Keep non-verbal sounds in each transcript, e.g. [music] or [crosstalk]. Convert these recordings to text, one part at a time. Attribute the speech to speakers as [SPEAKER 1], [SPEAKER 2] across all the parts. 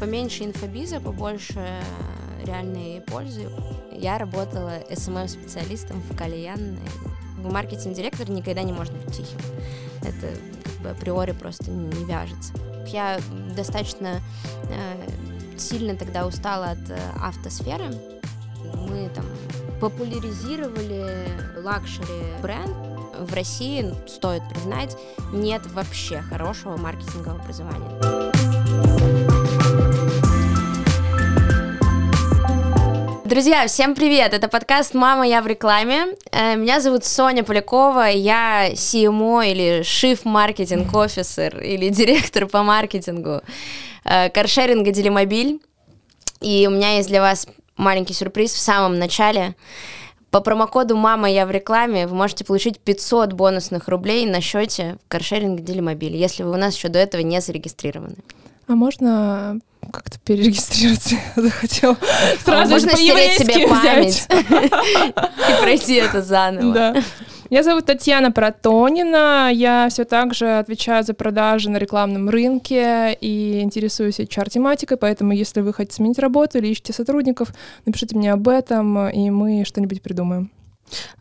[SPEAKER 1] Поменьше инфобиза, побольше реальной пользы. Я работала SMM-специалистом в кальянной. Маркетинг-директор никогда не может быть тихим. Это как бы априори просто не вяжется. Я достаточно э, сильно тогда устала от э, автосферы. Мы там популяризировали luxury бренд. В России, стоит признать, нет вообще хорошего маркетингового образования. Друзья, всем привет! Это подкаст «Мама, я в рекламе». Э, меня зовут Соня Полякова, я CMO или Chief Marketing Officer или директор по маркетингу э, каршеринга Делимобиль. И у меня есть для вас маленький сюрприз в самом начале. По промокоду «Мама, я в рекламе» вы можете получить 500 бонусных рублей на счете в каршеринге Делимобиль, если вы у нас еще до этого не зарегистрированы.
[SPEAKER 2] А можно как-то перерегистрироваться [laughs] захотел.
[SPEAKER 1] Сразу Можно стереть себе память [laughs] и пройти это заново.
[SPEAKER 2] Да. Меня зовут Татьяна Протонина, я все так же отвечаю за продажи на рекламном рынке и интересуюсь HR-тематикой, поэтому если вы хотите сменить работу или ищете сотрудников, напишите мне об этом, и мы что-нибудь придумаем.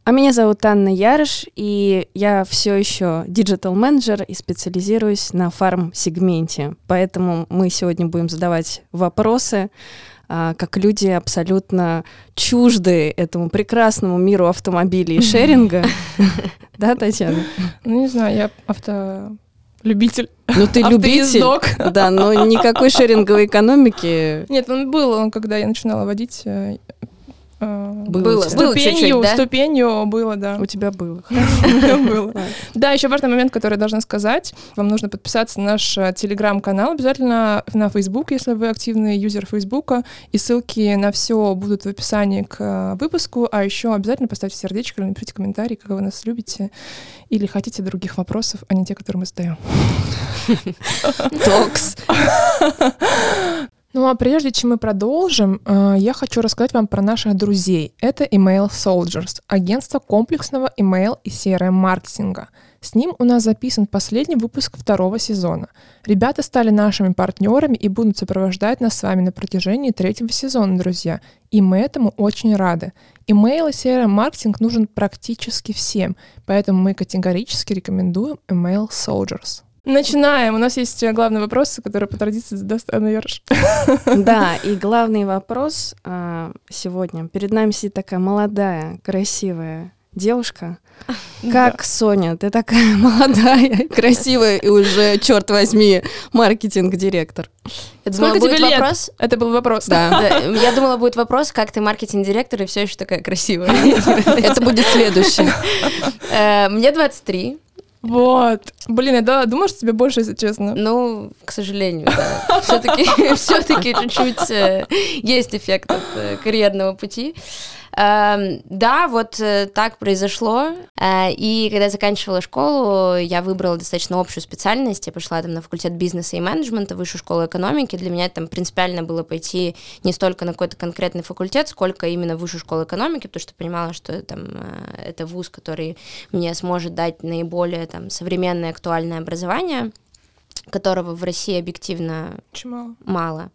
[SPEAKER 3] А меня зовут Анна Ярыш, и я все еще digital-менеджер и специализируюсь на фарм-сегменте. Поэтому мы сегодня будем задавать вопросы, а, как люди абсолютно чужды этому прекрасному миру автомобилей и шеринга. [laughs] Да, Татьяна?
[SPEAKER 2] Ну, не знаю, я авто любитель.
[SPEAKER 3] Ну ты [laughs] любитель, да, но никакой шеринговой экономики.
[SPEAKER 2] Нет, он был, когда я начинала водить, э,
[SPEAKER 1] было, было
[SPEAKER 2] ступенью, да? ступенью было, да.
[SPEAKER 3] У тебя было. [laughs]
[SPEAKER 2] было. Да, еще важный момент, который я должна сказать. Вам нужно подписаться на наш э, телеграм-канал, обязательно на Facebook, если вы активный юзер Фейсбука, и ссылки на все будут в описании к э, выпуску, а еще обязательно поставьте сердечко или напишите комментарий, как вы нас любите, или хотите других вопросов, а не те, которые мы задаем.
[SPEAKER 1] Токс. [laughs]
[SPEAKER 2] Ну а прежде чем мы продолжим, э, я хочу рассказать вам про наших друзей. Это Email Soldiers, агентство комплексного email и CRM-маркетинга. С ним у нас записан последний выпуск второго сезона. Ребята стали нашими партнерами и будут сопровождать нас с вами на протяжении третьего сезона, друзья. И мы этому очень рады. Email и CRM-маркетинг нужен практически всем, поэтому мы категорически рекомендуем Email Soldiers. Начинаем. У нас есть э, главный вопрос, который по традиции задаст Анна Ярш. [laughs]
[SPEAKER 3] Да, и главный вопрос а, сегодня. Перед нами сидит такая молодая, красивая девушка. Как да. Соня, ты такая [laughs] молодая, красивая и уже, черт возьми, маркетинг-директор.
[SPEAKER 2] Думала, Сколько будет тебе лет? вопрос? Это был вопрос.
[SPEAKER 1] Да. Я думала, будет вопрос, как ты маркетинг-директор и все еще такая красивая. [laughs]
[SPEAKER 3] Это будет следующий.
[SPEAKER 1] Э, мне 23.
[SPEAKER 2] Вот. Блин, я да, думаю, что тебе больше, если честно.
[SPEAKER 1] Ну, к сожалению, да. Все-таки [laughs] все-таки чуть-чуть э, есть эффект от э, карьерного пути. Эм, да, вот э, так произошло. Э, и когда я заканчивала школу, я выбрала достаточно общую специальность. Я пошла там на факультет бизнеса и менеджмента, высшую школу экономики. Для меня там принципиально было пойти не столько на какой-то конкретный факультет, сколько именно высшую школу экономики, потому что понимала, что там э, это вуз, который мне сможет дать наиболее там современное актуальное образование которого в России объективно
[SPEAKER 2] Чему?
[SPEAKER 1] мало.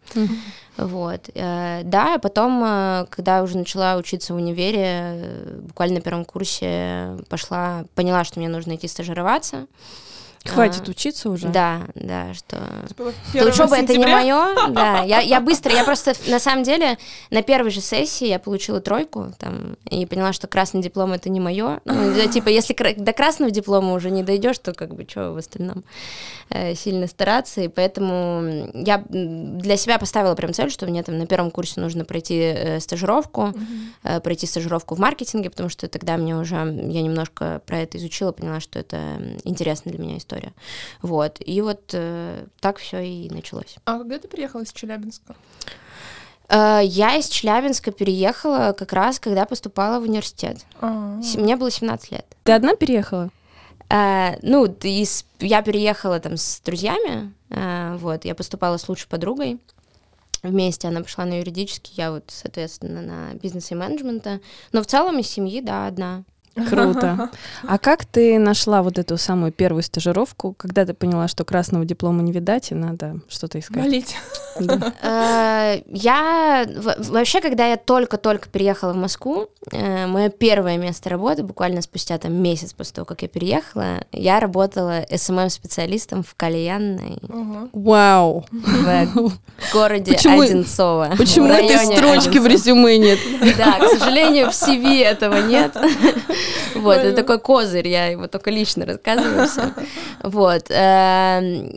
[SPEAKER 1] Вот. Э, да, а потом, э, когда уже начала учиться в универе, э, буквально на первом курсе пошла, поняла, что мне нужно идти стажироваться.
[SPEAKER 3] Хватит а, учиться уже.
[SPEAKER 1] Да, да, что, что учеба это не мое. Да, я, я [laughs] быстро, я просто на самом деле на первой же сессии я получила тройку там и поняла, что красный диплом это не мое. Ну, да, типа, если до красного диплома уже не дойдешь, то как бы что в остальном э, сильно стараться. И поэтому я для себя поставила прям цель, что мне там на первом курсе нужно пройти э, стажировку, mm-hmm. э, пройти стажировку в маркетинге, потому что тогда мне уже я немножко про это изучила, поняла, что это интересно для меня история история. Вот. И вот э, так все и началось.
[SPEAKER 2] А когда ты приехала из Челябинска?
[SPEAKER 1] Э, я из Челябинска переехала как раз, когда поступала в университет. А-а-а. Мне было 17 лет.
[SPEAKER 3] Ты одна переехала?
[SPEAKER 1] Uh, ну, из, я переехала там с друзьями, uh, вот, я поступала с лучшей подругой вместе, она пошла на юридический, я вот, соответственно, на бизнес и менеджмента, но в целом из семьи, да, одна.
[SPEAKER 3] Круто. [laughs] А как ты нашла вот эту самую первую стажировку, когда ты поняла, что красного диплома не видать, и надо что-то искать?
[SPEAKER 2] Болеть. [laughs]
[SPEAKER 1] Э, я вообще, когда я только-только переехала в Москву, э, мое первое место работы, буквально спустя там месяц после того, как я переехала, я работала СММ-специалистом в кальянной.
[SPEAKER 3] Вау!
[SPEAKER 1] В городе Одинцово.
[SPEAKER 3] Почему этой строчки в резюме нет?
[SPEAKER 1] Да, к сожалению, в CV этого нет. [laughs] [laughs] Вот, это такой козырь, я его только лично рассказываю все. [laughs] Вот. Эм,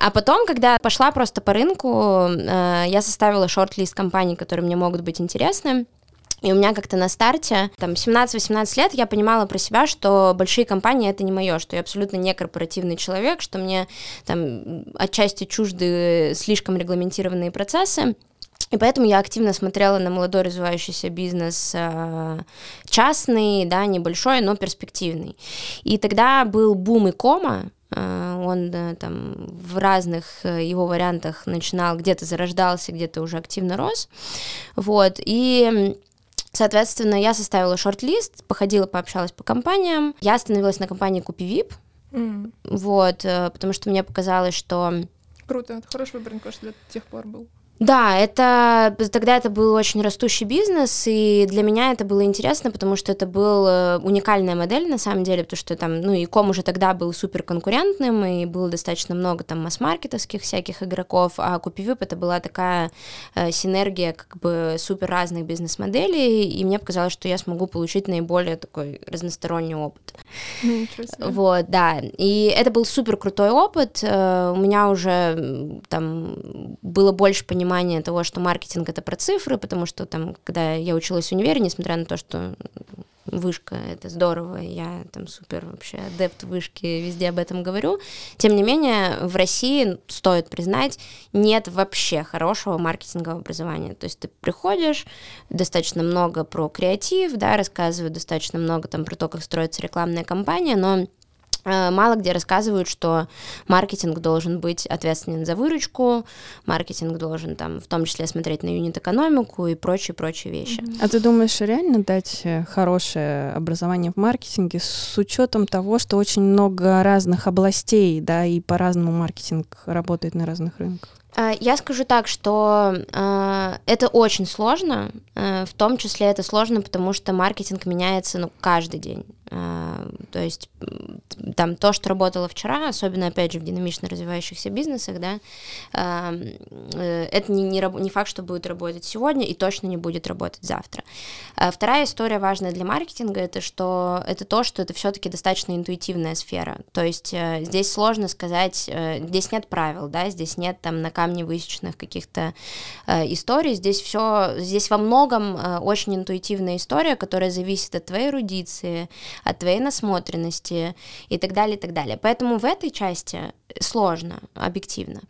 [SPEAKER 1] а потом, когда пошла просто по рынку, э, я составила шорт-лист компаний, которые мне могут быть интересны. И у меня как-то на старте, там, 17-18 лет, я понимала про себя, что большие компании — это не мое, что я абсолютно не корпоративный человек, что мне там отчасти чужды слишком регламентированные процессы. И поэтому я активно смотрела на молодой развивающийся бизнес, э, частный, да, небольшой, но перспективный. И тогда был бум и кома, э, он там в разных э, его вариантах начинал, где-то зарождался, где-то уже активно рос, вот, и Соответственно, я составила шорт-лист, походила, пообщалась по компаниям. Я остановилась на компании Купи mm. вот, потому что мне показалось, что...
[SPEAKER 2] Круто, это хороший выбор, мне кажется, до тех пор был.
[SPEAKER 1] Да, это тогда это был очень растущий бизнес, и для меня это было интересно, потому что это была уникальная модель на самом деле, потому что там, ну, и ком уже тогда был супер конкурентным, и было достаточно много там масс-маркетовских всяких игроков, а Купивип это была такая э, синергия как бы супер разных бизнес-моделей, и мне показалось, что я смогу получить наиболее такой разносторонний опыт. Вот, да, и это был супер крутой опыт, э, у меня уже там было больше понимания понимание того, что маркетинг это про цифры, потому что там, когда я училась в универе, несмотря на то, что вышка, это здорово, я там супер вообще адепт вышки, везде об этом говорю. Тем не менее, в России, стоит признать, нет вообще хорошего маркетингового образования. То есть ты приходишь, достаточно много про креатив, да, рассказывают достаточно много там про то, как строится рекламная кампания, но мало где рассказывают, что маркетинг должен быть ответственен за выручку, маркетинг должен там в том числе смотреть на юнит-экономику и прочие-прочие вещи.
[SPEAKER 3] А ты думаешь, реально дать э, хорошее образование в маркетинге с учетом того, что очень много разных областей, да, и по-разному маркетинг работает на разных рынках?
[SPEAKER 1] Э, я скажу так, что э, это очень сложно, э, в том числе это сложно, потому что маркетинг меняется ну, каждый день. Э, то есть там то, что работало вчера, особенно опять же в динамично развивающихся бизнесах, да, э, э, это не, не, не факт, что будет работать сегодня и точно не будет работать завтра. Э, вторая история важная для маркетинга это что это то, что это все-таки достаточно интуитивная сфера. То есть здесь сложно сказать, здесь нет правил, да, здесь нет там на камне высеченных каких-то историй. Здесь все, здесь во многом очень интуитивная история, которая зависит от твоей эрудиции, от твоей насмотренности и так далее, и так далее. Поэтому в этой части сложно, объективно.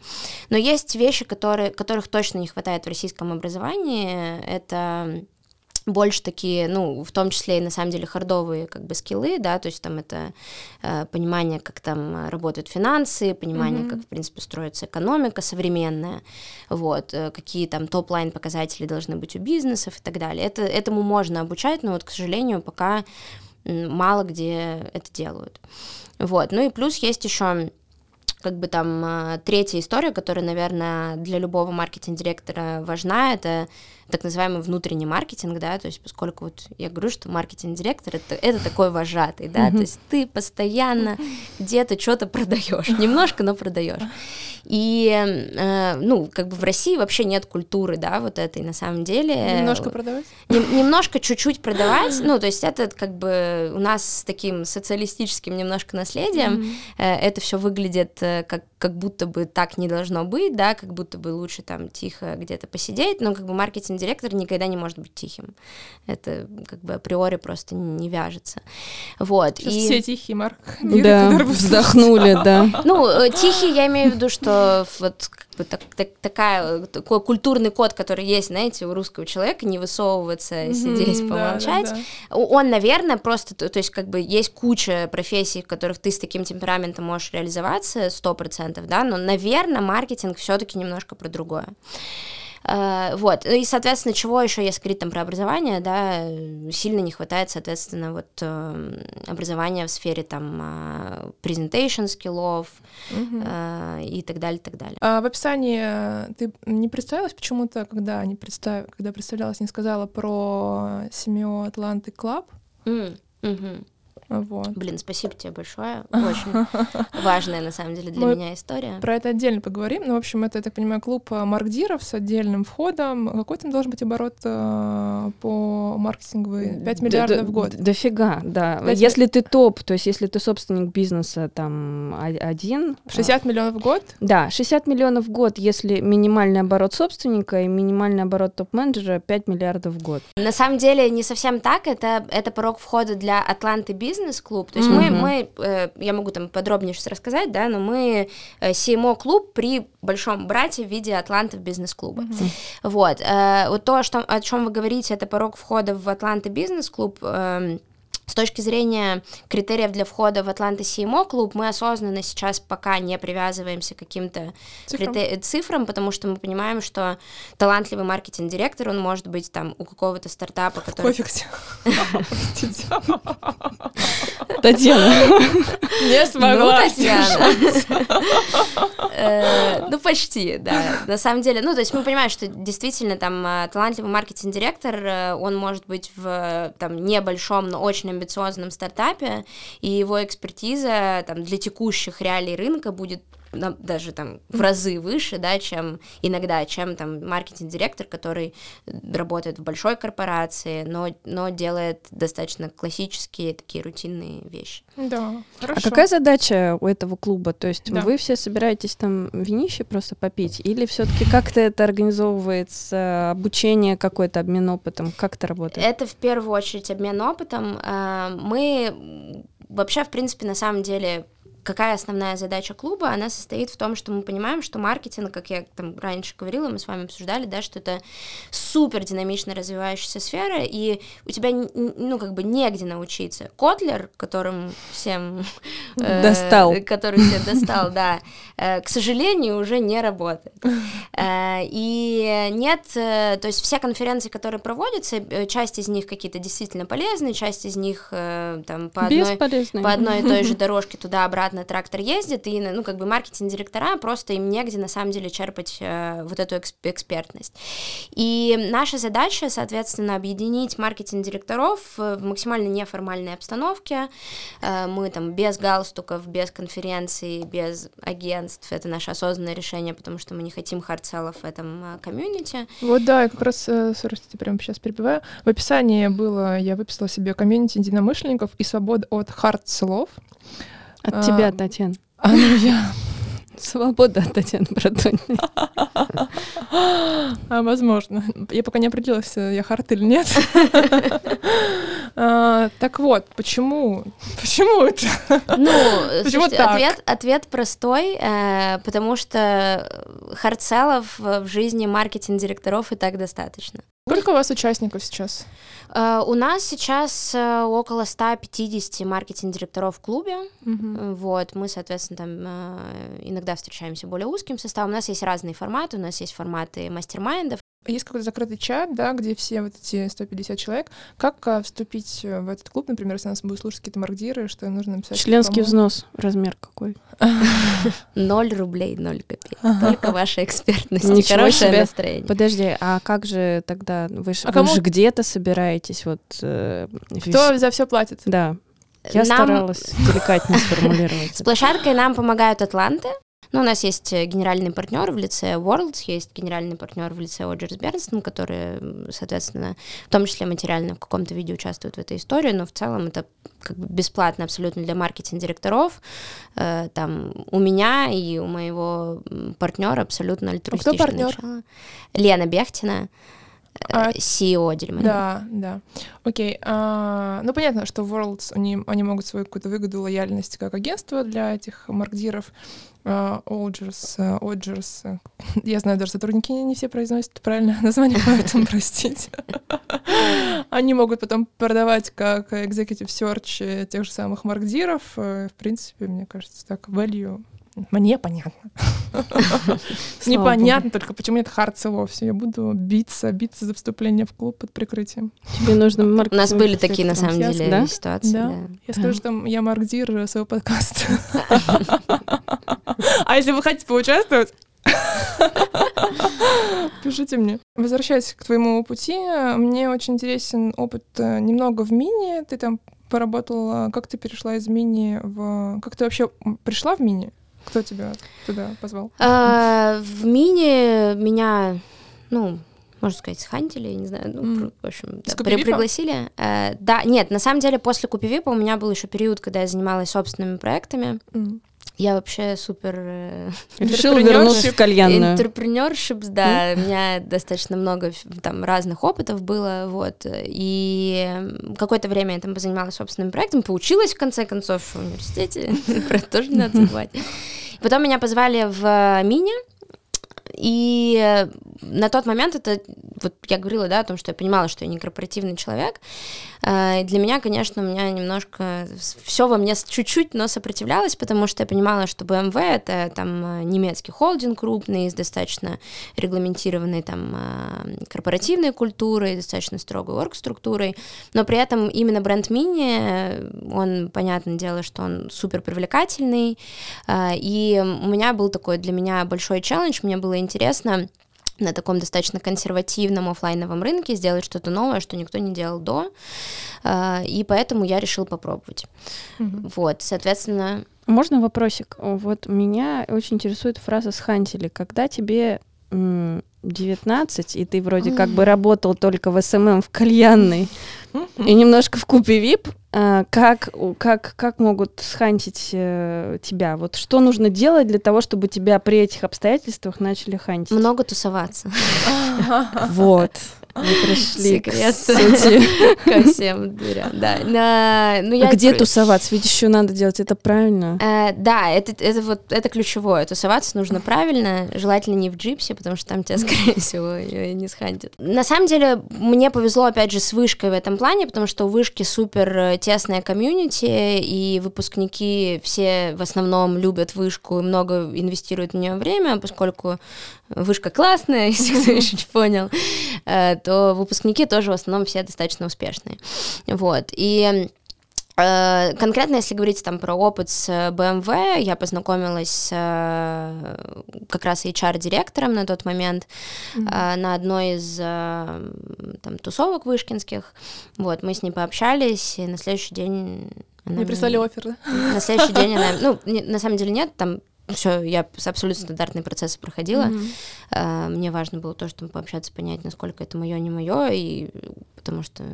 [SPEAKER 1] Но есть вещи, которые, которых точно не хватает в российском образовании. Это больше такие, ну, в том числе и на самом деле хардовые как бы скиллы, да, то есть там это э, понимание, как там работают финансы, понимание, mm-hmm. как, в принципе, строится экономика современная, вот, э, какие там top-line показатели должны быть у бизнесов и так далее. Это, этому можно обучать, но вот, к сожалению, пока мало где это делают. Вот. Ну и плюс есть еще как бы там э, третья история, которая, наверное, для любого маркетинг-директора важна, это так называемый внутренний маркетинг, да, то есть поскольку вот я говорю, что маркетинг-директор это, это такой вожатый, да, то есть ты постоянно где-то что-то продаешь, [laughs] немножко, но продаешь. И, э, ну, как бы в России вообще нет культуры, да, вот этой на самом деле.
[SPEAKER 2] Немножко продавать?
[SPEAKER 1] Нем, немножко чуть-чуть продавать, ну, то есть это как бы у нас с таким социалистическим немножко наследием, mm-hmm. э, это все выглядит э, как, как будто бы так не должно быть, да, как будто бы лучше там тихо где-то посидеть, но как бы маркетинг-директор никогда не может быть тихим. Это как бы априори просто не вяжется. Вот.
[SPEAKER 2] Сейчас и... все тихие, Марк.
[SPEAKER 3] Да, вздохнули, да.
[SPEAKER 1] Ну, э, тихий я имею в виду, что вот так, так, такая, такой культурный код, который есть, знаете, у русского человека, не высовываться, mm-hmm, сидеть, помолчать, да, да, да. он, наверное, просто, то, то есть как бы есть куча профессий, в которых ты с таким темпераментом можешь реализоваться, сто процентов, да, но, наверное, маркетинг все таки немножко про другое. Э, вот, и, соответственно, чего еще, если говорить там про образование, да, сильно не хватает, соответственно, вот э, образования в сфере там э, presentation skills'ов угу. и так далее, так далее.
[SPEAKER 2] А в описании ты не представилась почему-то, когда не представ... когда представлялась, не сказала про семью Атланты Клаб?
[SPEAKER 1] Mm. Угу.
[SPEAKER 2] Вот.
[SPEAKER 1] Блин, спасибо тебе большое. Очень [laughs] важная, на самом деле, для Мы меня история.
[SPEAKER 2] Про это отдельно поговорим. Ну, в общем, это, я так понимаю, клуб э, маркдиров с отдельным входом. Какой там должен быть оборот э, по маркетинговой? 5 миллиардов в год.
[SPEAKER 3] Дофига, да. Если ты топ, то есть если ты собственник бизнеса там один...
[SPEAKER 2] 60 а, миллионов в год?
[SPEAKER 3] Да, 60 миллионов в год, если минимальный оборот собственника и минимальный оборот топ-менеджера 5 миллиардов в год.
[SPEAKER 1] На самом деле не совсем так. Это, это порог входа для Атланты бизнеса бизнес-клуб, то есть mm-hmm. мы, мы э, я могу там подробнее сейчас рассказать, да, но мы э, CMO-клуб при большом брате в виде Атлантов бизнес-клуба. Mm-hmm. Вот, э, вот то, что, о чем вы говорите, это порог входа в Атланты бизнес-клуб, э, с точки зрения критериев для входа в Атланта CMO клуб, мы осознанно сейчас пока не привязываемся к каким-то цифрам. Критер... цифрам, потому что мы понимаем, что талантливый маркетинг-директор, он может быть там у какого-то стартапа, который...
[SPEAKER 3] Татьяна.
[SPEAKER 2] Не смогла.
[SPEAKER 1] Ну, Татьяна. Э, ну, почти, да. На самом деле, ну, то есть мы понимаем, что действительно там э, талантливый маркетинг-директор, э, он может быть в там небольшом, но очень амбициозном стартапе, и его экспертиза там, для текущих реалий рынка будет даже там в разы выше, да, чем иногда, чем там маркетинг-директор, который работает в большой корпорации, но, но делает достаточно классические такие рутинные вещи.
[SPEAKER 2] Да, хорошо.
[SPEAKER 3] А какая задача у этого клуба? То есть да. вы все собираетесь там винище просто попить, или все-таки как-то это организовывается, обучение какое-то, обмен опытом, как это работает?
[SPEAKER 1] Это в первую очередь обмен опытом. А, мы вообще, в принципе, на самом деле какая основная задача клуба? Она состоит в том, что мы понимаем, что маркетинг, как я там раньше говорила, мы с вами обсуждали, да, что это супер динамично развивающаяся сфера, и у тебя, ну, как бы негде научиться. Котлер, которым всем... [laughs]
[SPEAKER 3] Э, достал.
[SPEAKER 1] Который всем достал, да, э, к сожалению, уже не работает. [laughs] Э, и нет, то есть все конференции, которые проводятся, часть из них какие-то действительно полезные, часть из них там по одной, по одной и той же [laughs] дорожке туда-обратно на трактор ездит, и, ну, как бы маркетинг-директора, просто им негде, на самом деле, черпать э, вот эту эксп- экспертность. И наша задача, соответственно, объединить маркетинг-директоров в максимально неформальной обстановке. Э, мы там без галстуков, без конференций, без агентств, это наше осознанное решение, потому что мы не хотим хардселлов в этом э, комьюнити.
[SPEAKER 2] Вот да, я как раз, э, сори, прямо сейчас перебиваю, в описании было, я выписала себе комьюнити единомышленников и свобода от хардселлов.
[SPEAKER 3] От а, тебя, Татьяна.
[SPEAKER 2] А ну я... [laughs]
[SPEAKER 3] Свобода от Татьяны Братониной. [laughs]
[SPEAKER 2] А, возможно. Я пока не определилась, я хард или нет. [laughs] а, так вот, почему? Почему это?
[SPEAKER 1] Ну, почему слушайте, так? Ответ, ответ простой, э, потому что хардселлов в жизни маркетинг-директоров и так достаточно.
[SPEAKER 2] Сколько у вас участников сейчас?
[SPEAKER 1] Uh, у нас сейчас uh, около 150 маркетинг-директоров в клубе. Uh-huh. Вот, мы, соответственно, там uh, иногда встречаемся более узким составом. У нас есть разные форматы. У нас есть форматы мастер-майндов,
[SPEAKER 2] есть какой-то закрытый чат, да, где все вот эти 150 человек. Как а, вступить э, в этот клуб, например, если нас будут слушать какие-то мардиры, что нужно написать?
[SPEAKER 3] Членский взнос, размер какой? [laughs]
[SPEAKER 1] Ноль рублей, ноль копеек. Только ваша экспертность и хорошее настроение.
[SPEAKER 3] Подожди, а как же тогда, вы же, а же где-то собираетесь? Вот, э,
[SPEAKER 2] Кто за все платит?
[SPEAKER 3] Да. Я нам... старалась деликатнее сформулировать.
[SPEAKER 1] С площадкой нам помогают Атланты. Ну, у нас есть э, генеральный партнер в лице Worlds, есть генеральный партнер в лице Оджерс Бернстон, которые, соответственно, в том числе материально в каком-то виде участвуют в этой истории, но в целом это как бы бесплатно абсолютно для маркетинг-директоров. Э, там у меня и у моего партнера абсолютно альтруистичное а кто партнер? начало. Лена Бехтина. А, CEO Дельмана.
[SPEAKER 2] Да, да. Окей. А, ну, понятно, что Worlds, они, они могут свою какую-то выгоду, лояльность как агентство для этих маркдиров. Олджерс, uh, Оджерс. Uh, я знаю, даже сотрудники не все произносят правильное [laughs] название, поэтому [laughs] простите. Они могут потом продавать как executive search тех же самых маркдиров. Э, в принципе, мне кажется, так, value Мне понятно. [laughs] Непонятно только, почему нет Харца вовсе. Я буду биться, биться за вступление в клуб под прикрытием.
[SPEAKER 3] Тебе нужно
[SPEAKER 1] У нас были такие, на самом деле, ситуации.
[SPEAKER 2] Да. Я скажу, что я Марк Дир своего подкаста. [laughs] А если вы хотите поучаствовать, [laughs] Пишите мне. Возвращаясь к твоему пути, мне очень интересен опыт э, немного в мини. Ты там поработала, как ты перешла из мини в... Как ты вообще пришла в мини? Кто тебя туда позвал?
[SPEAKER 1] А, в мини меня, ну, можно сказать, схантили, я не знаю, ну, mm. в общем, да, при, пригласили. А, да, нет, на самом деле после Купивипа у меня был еще период, когда я занималась собственными проектами. Mm. Я вообще супер... Э, [laughs]
[SPEAKER 3] Решил вернуться в кальянную.
[SPEAKER 1] Интерпренершип, да, у меня достаточно много там разных опытов было, вот, и какое-то время я там позанималась собственным проектом, поучилась, в конце концов, в университете, [laughs] про это тоже не надо забывать. [laughs] Потом меня позвали в мини, и на тот момент это, вот я говорила, да, о том, что я понимала, что я не корпоративный человек, а, и для меня, конечно, у меня немножко все во мне чуть-чуть, но сопротивлялось, потому что я понимала, что BMW это там а, немецкий холдинг крупный, с достаточно регламентированной там а, корпоративной культурой, достаточно строгой орг-структурой, но при этом именно бренд Мини, он, понятное дело, что он супер привлекательный, и у меня был такой для меня большой челлендж, мне было интересно на таком достаточно консервативном офлайновом рынке сделать что-то новое, что никто не делал до, а, и поэтому я решил попробовать. Mm-hmm. Вот, соответственно...
[SPEAKER 3] Можно вопросик? Вот меня очень интересует фраза схантили. Когда тебе 19, и ты вроде как бы работал только в SMM в кальянной и немножко в Coupe VIP, а, как, как, как могут схантить э, тебя? Вот что нужно делать для того, чтобы тебя при этих обстоятельствах начали хантить?
[SPEAKER 1] Много тусоваться. [laughs]
[SPEAKER 3] Вот. Мы пришли
[SPEAKER 1] Секрет. к сути. [laughs] Ко всем [laughs] дверям, да. На,
[SPEAKER 3] ну, я а где тусоваться? Ведь еще надо делать это правильно.
[SPEAKER 1] Э, да, это, это вот это ключевое. Тусоваться нужно правильно, желательно не в джипсе, потому что там тебя, [laughs] скорее всего, не схантят. На самом деле, мне повезло, опять же, с вышкой в этом плане, потому что у вышки супер э, тесная комьюнити, и выпускники все в основном любят вышку и много инвестируют в нее время, поскольку вышка классная, [laughs] если кто [laughs] еще не понял, э, то выпускники тоже в основном все достаточно успешные. Вот. И э, Конкретно, если говорить там про опыт с BMW, я познакомилась с э, как раз HR-директором на тот момент mm-hmm. на одной из там, тусовок вышкинских. Вот, мы с ней пообщались, и на следующий день...
[SPEAKER 2] Она Мне прислали офер, да?
[SPEAKER 1] На следующий день она... Ну, на самом деле нет, там все, я абсолютно стандартные процессы проходила. Mm-hmm. Мне важно было то, чтобы пообщаться, понять, насколько это мое, не мое, и потому что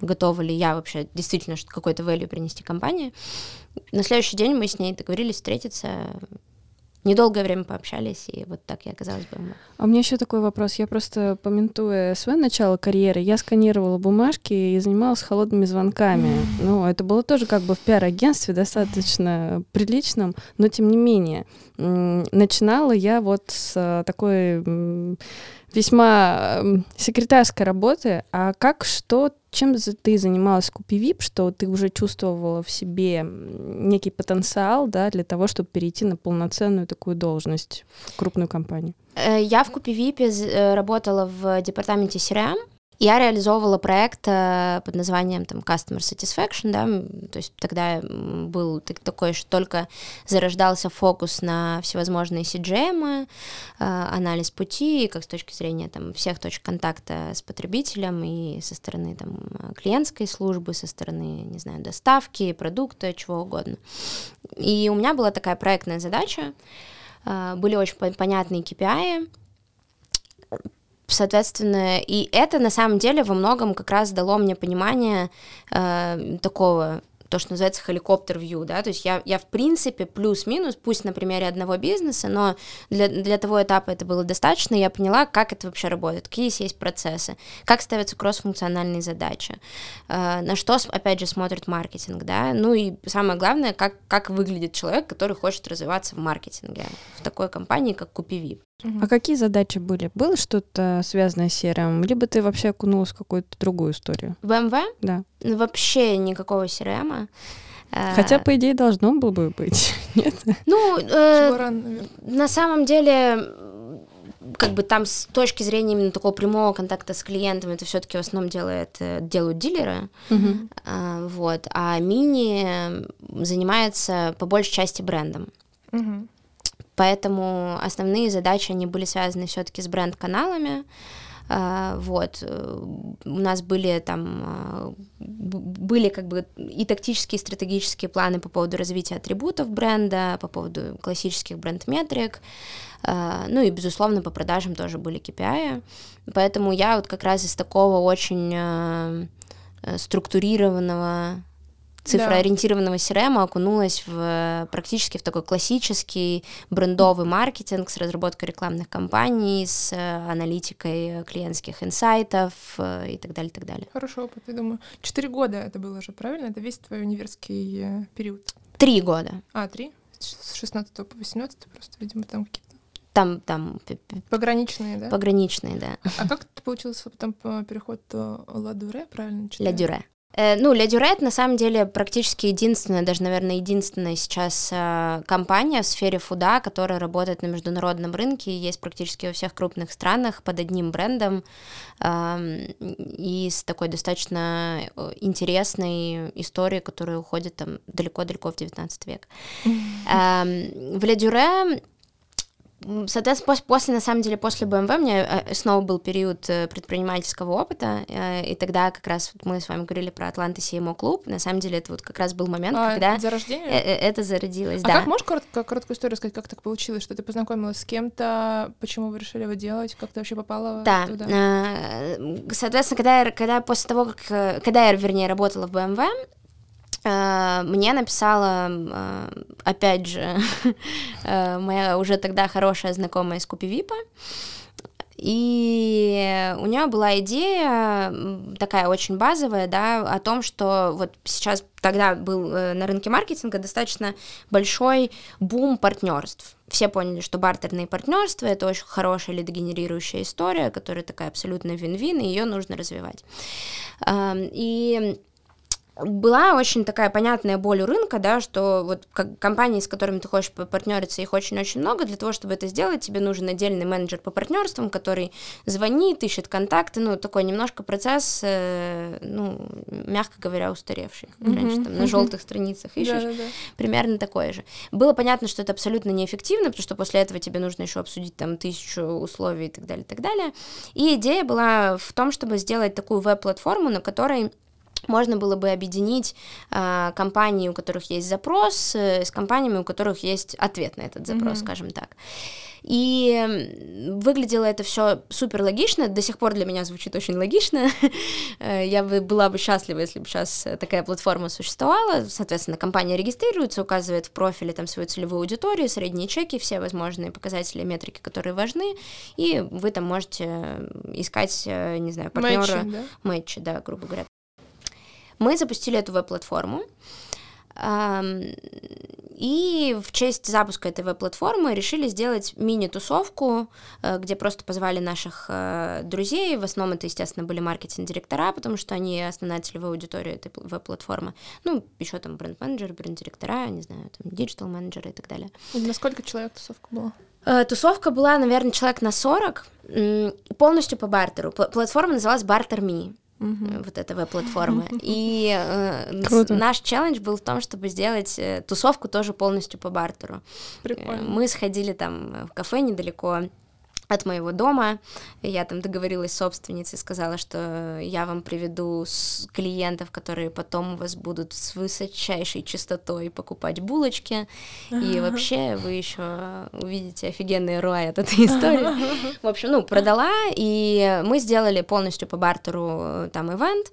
[SPEAKER 1] готова ли я вообще действительно какой-то value принести компании. На следующий день мы с ней договорились встретиться, недолгое время пообщались, и вот так я оказалась бы.
[SPEAKER 3] А у меня еще такой вопрос. Я просто, поментуя свое начало карьеры, я сканировала бумажки и занималась холодными звонками. Mm. Ну, это было тоже как бы в пиар-агентстве достаточно приличном, но тем не менее. Начинала я вот с такой весьма секретарской работы. А как, что чем ты занималась в Купи что ты уже чувствовала в себе некий потенциал да, для того, чтобы перейти на полноценную такую должность в крупную компанию?
[SPEAKER 1] Э, я в Купи э, работала в департаменте CRM, я реализовывала проект э, под названием там Customer Satisfaction, да, то есть тогда был такой, что только зарождался фокус на всевозможные CGM, э, анализ пути, как с точки зрения там всех точек контакта с потребителем и со стороны там клиентской службы, со стороны, не знаю, доставки, продукта, чего угодно. И у меня была такая проектная задача, э, были очень понятные KPI, Соответственно, и это на самом деле во многом как раз дало мне понимание э, такого то, что называется helicopter view, да, то есть я, я в принципе плюс-минус, пусть на примере одного бизнеса, но для, для того этапа это было достаточно, я поняла, как это вообще работает, какие есть процессы, как ставятся кросс-функциональные задачи, э, на что, опять же, смотрит маркетинг, да, ну и самое главное, как, как выглядит человек, который хочет развиваться в маркетинге в такой компании, как
[SPEAKER 3] А какие задачи были? Было что-то связанное с CRM? Либо ты вообще окунулась в какую-то другую историю?
[SPEAKER 1] В BMW?
[SPEAKER 3] Да.
[SPEAKER 1] Вообще никакого CRM.
[SPEAKER 3] Хотя, по идее, должно было бы быть, [laughs] нет?
[SPEAKER 1] Ну, э, на самом деле, как бы там с точки зрения именно такого прямого контакта с клиентом, это все-таки в основном делает, э, делают дилеры, uh-huh. а, вот, а мини занимается по большей части брендом. Uh-huh. Поэтому основные задачи, они были связаны все-таки с бренд-каналами, а, вот, э, у нас были там, а, были как бы и тактические, и стратегические планы по поводу развития атрибутов бренда, по поводу классических бренд-метрик, а, ну и, безусловно, по продажам тоже были KPI, поэтому я вот как раз из такого очень э, структурированного цифроориентированного CRM окунулась в практически в такой классический брендовый маркетинг с разработкой рекламных кампаний, с э, аналитикой клиентских инсайтов э, и так далее, и так далее.
[SPEAKER 2] Хороший опыт, я думаю. Четыре года это было же, правильно? Это весь твой универский э, период?
[SPEAKER 1] Три года.
[SPEAKER 2] А, три? С 16 по 18 просто, видимо, там какие-то
[SPEAKER 1] там, там...
[SPEAKER 2] Пограничные, да?
[SPEAKER 1] Пограничные, да.
[SPEAKER 2] А как получился потом переход Ла Дюре, правильно?
[SPEAKER 1] Ля Дюре. Э, ну, Ля Дюрет на самом деле практически единственная, даже, наверное, единственная сейчас э, компания в сфере фуда, которая работает на международном рынке, есть практически во всех крупных странах под одним брендом и с такой достаточно э, интересной историей, которая уходит там далеко-далеко в 19 век. [laughs] В Ля Дюре Соответственно, после, на самом деле, после BMW у меня э, снова был период э, предпринимательского опыта, э, и тогда как раз вот мы с вами говорили про Атланта CMO клуб, на самом деле это вот как раз был момент, а, когда
[SPEAKER 2] зарождение?
[SPEAKER 1] это зародилось,
[SPEAKER 2] а
[SPEAKER 1] да.
[SPEAKER 2] как можешь коротко, короткую историю сказать, как так получилось, что ты познакомилась с кем-то, почему вы решили его делать, как ты вообще попала
[SPEAKER 1] да.
[SPEAKER 2] туда?
[SPEAKER 1] Соответственно, когда я, когда после того, как, когда я, вернее, работала в BMW, Э, мне написала, э, опять же, [laughs] э, моя уже тогда хорошая знакомая из Купи Випа, и у нее была идея такая очень базовая, да, о том, что вот сейчас тогда был на рынке маркетинга достаточно большой бум партнерств. Все поняли, что бартерные партнерства это очень хорошая лидогенерирующая история, которая такая абсолютно вин-вин, и ее нужно развивать. И была очень такая понятная боль у рынка, да, что вот как компании, с которыми ты хочешь партнериться, их очень-очень много. Для того, чтобы это сделать, тебе нужен отдельный менеджер по партнерствам, который звонит, ищет контакты, ну, такой немножко процесс, э, ну, мягко говоря, устаревший, как mm-hmm. раньше там mm-hmm. на желтых страницах ищешь, да, да, да. примерно такое же. Было понятно, что это абсолютно неэффективно, потому что после этого тебе нужно еще обсудить там тысячу условий и так далее, и так далее. И идея была в том, чтобы сделать такую веб-платформу, на которой можно было бы объединить э, компании, у которых есть запрос, э, с компаниями, у которых есть ответ на этот запрос, mm-hmm. скажем так. И выглядело это все супер логично, до сих пор для меня звучит очень логично. [laughs] Э, я бы была бы счастлива, если бы сейчас такая платформа существовала. Соответственно, компания регистрируется, указывает в профиле там свою целевую аудиторию, средние чеки, все возможные показатели, метрики, которые важны, и вы там можете искать, э, не знаю, партнера, мэтчи, да? мэтчи, да, грубо говоря. Мы запустили эту веб-платформу, и в честь запуска этой веб-платформы решили сделать мини-тусовку, э, где просто позвали наших э, друзей. В основном это, естественно, были маркетинг-директора, потому что они основная целевая аудитория этой веб-платформы. Ну, еще там бренд-менеджеры, бренд-директора, не знаю, там диджитал-менеджеры и так далее.
[SPEAKER 2] И на сколько человек тусовка была?
[SPEAKER 1] Э, тусовка была, наверное, человек на 40, полностью по бартеру. Платформа называлась Barter Me угу. вот этой веб-платформы. И э, наш челлендж был в том, чтобы сделать э, тусовку тоже полностью по бартеру. Прикольно. Мы сходили там в кафе недалеко от моего дома. Я там договорилась с собственницей, сказала, что я вам приведу клиентов, которые потом у вас будут с высочайшей частотой покупать булочки. И вообще вы еще увидите офигенный руай от этой истории. [laughs] В общем, ну, продала, и мы сделали полностью по бартеру э, там ивент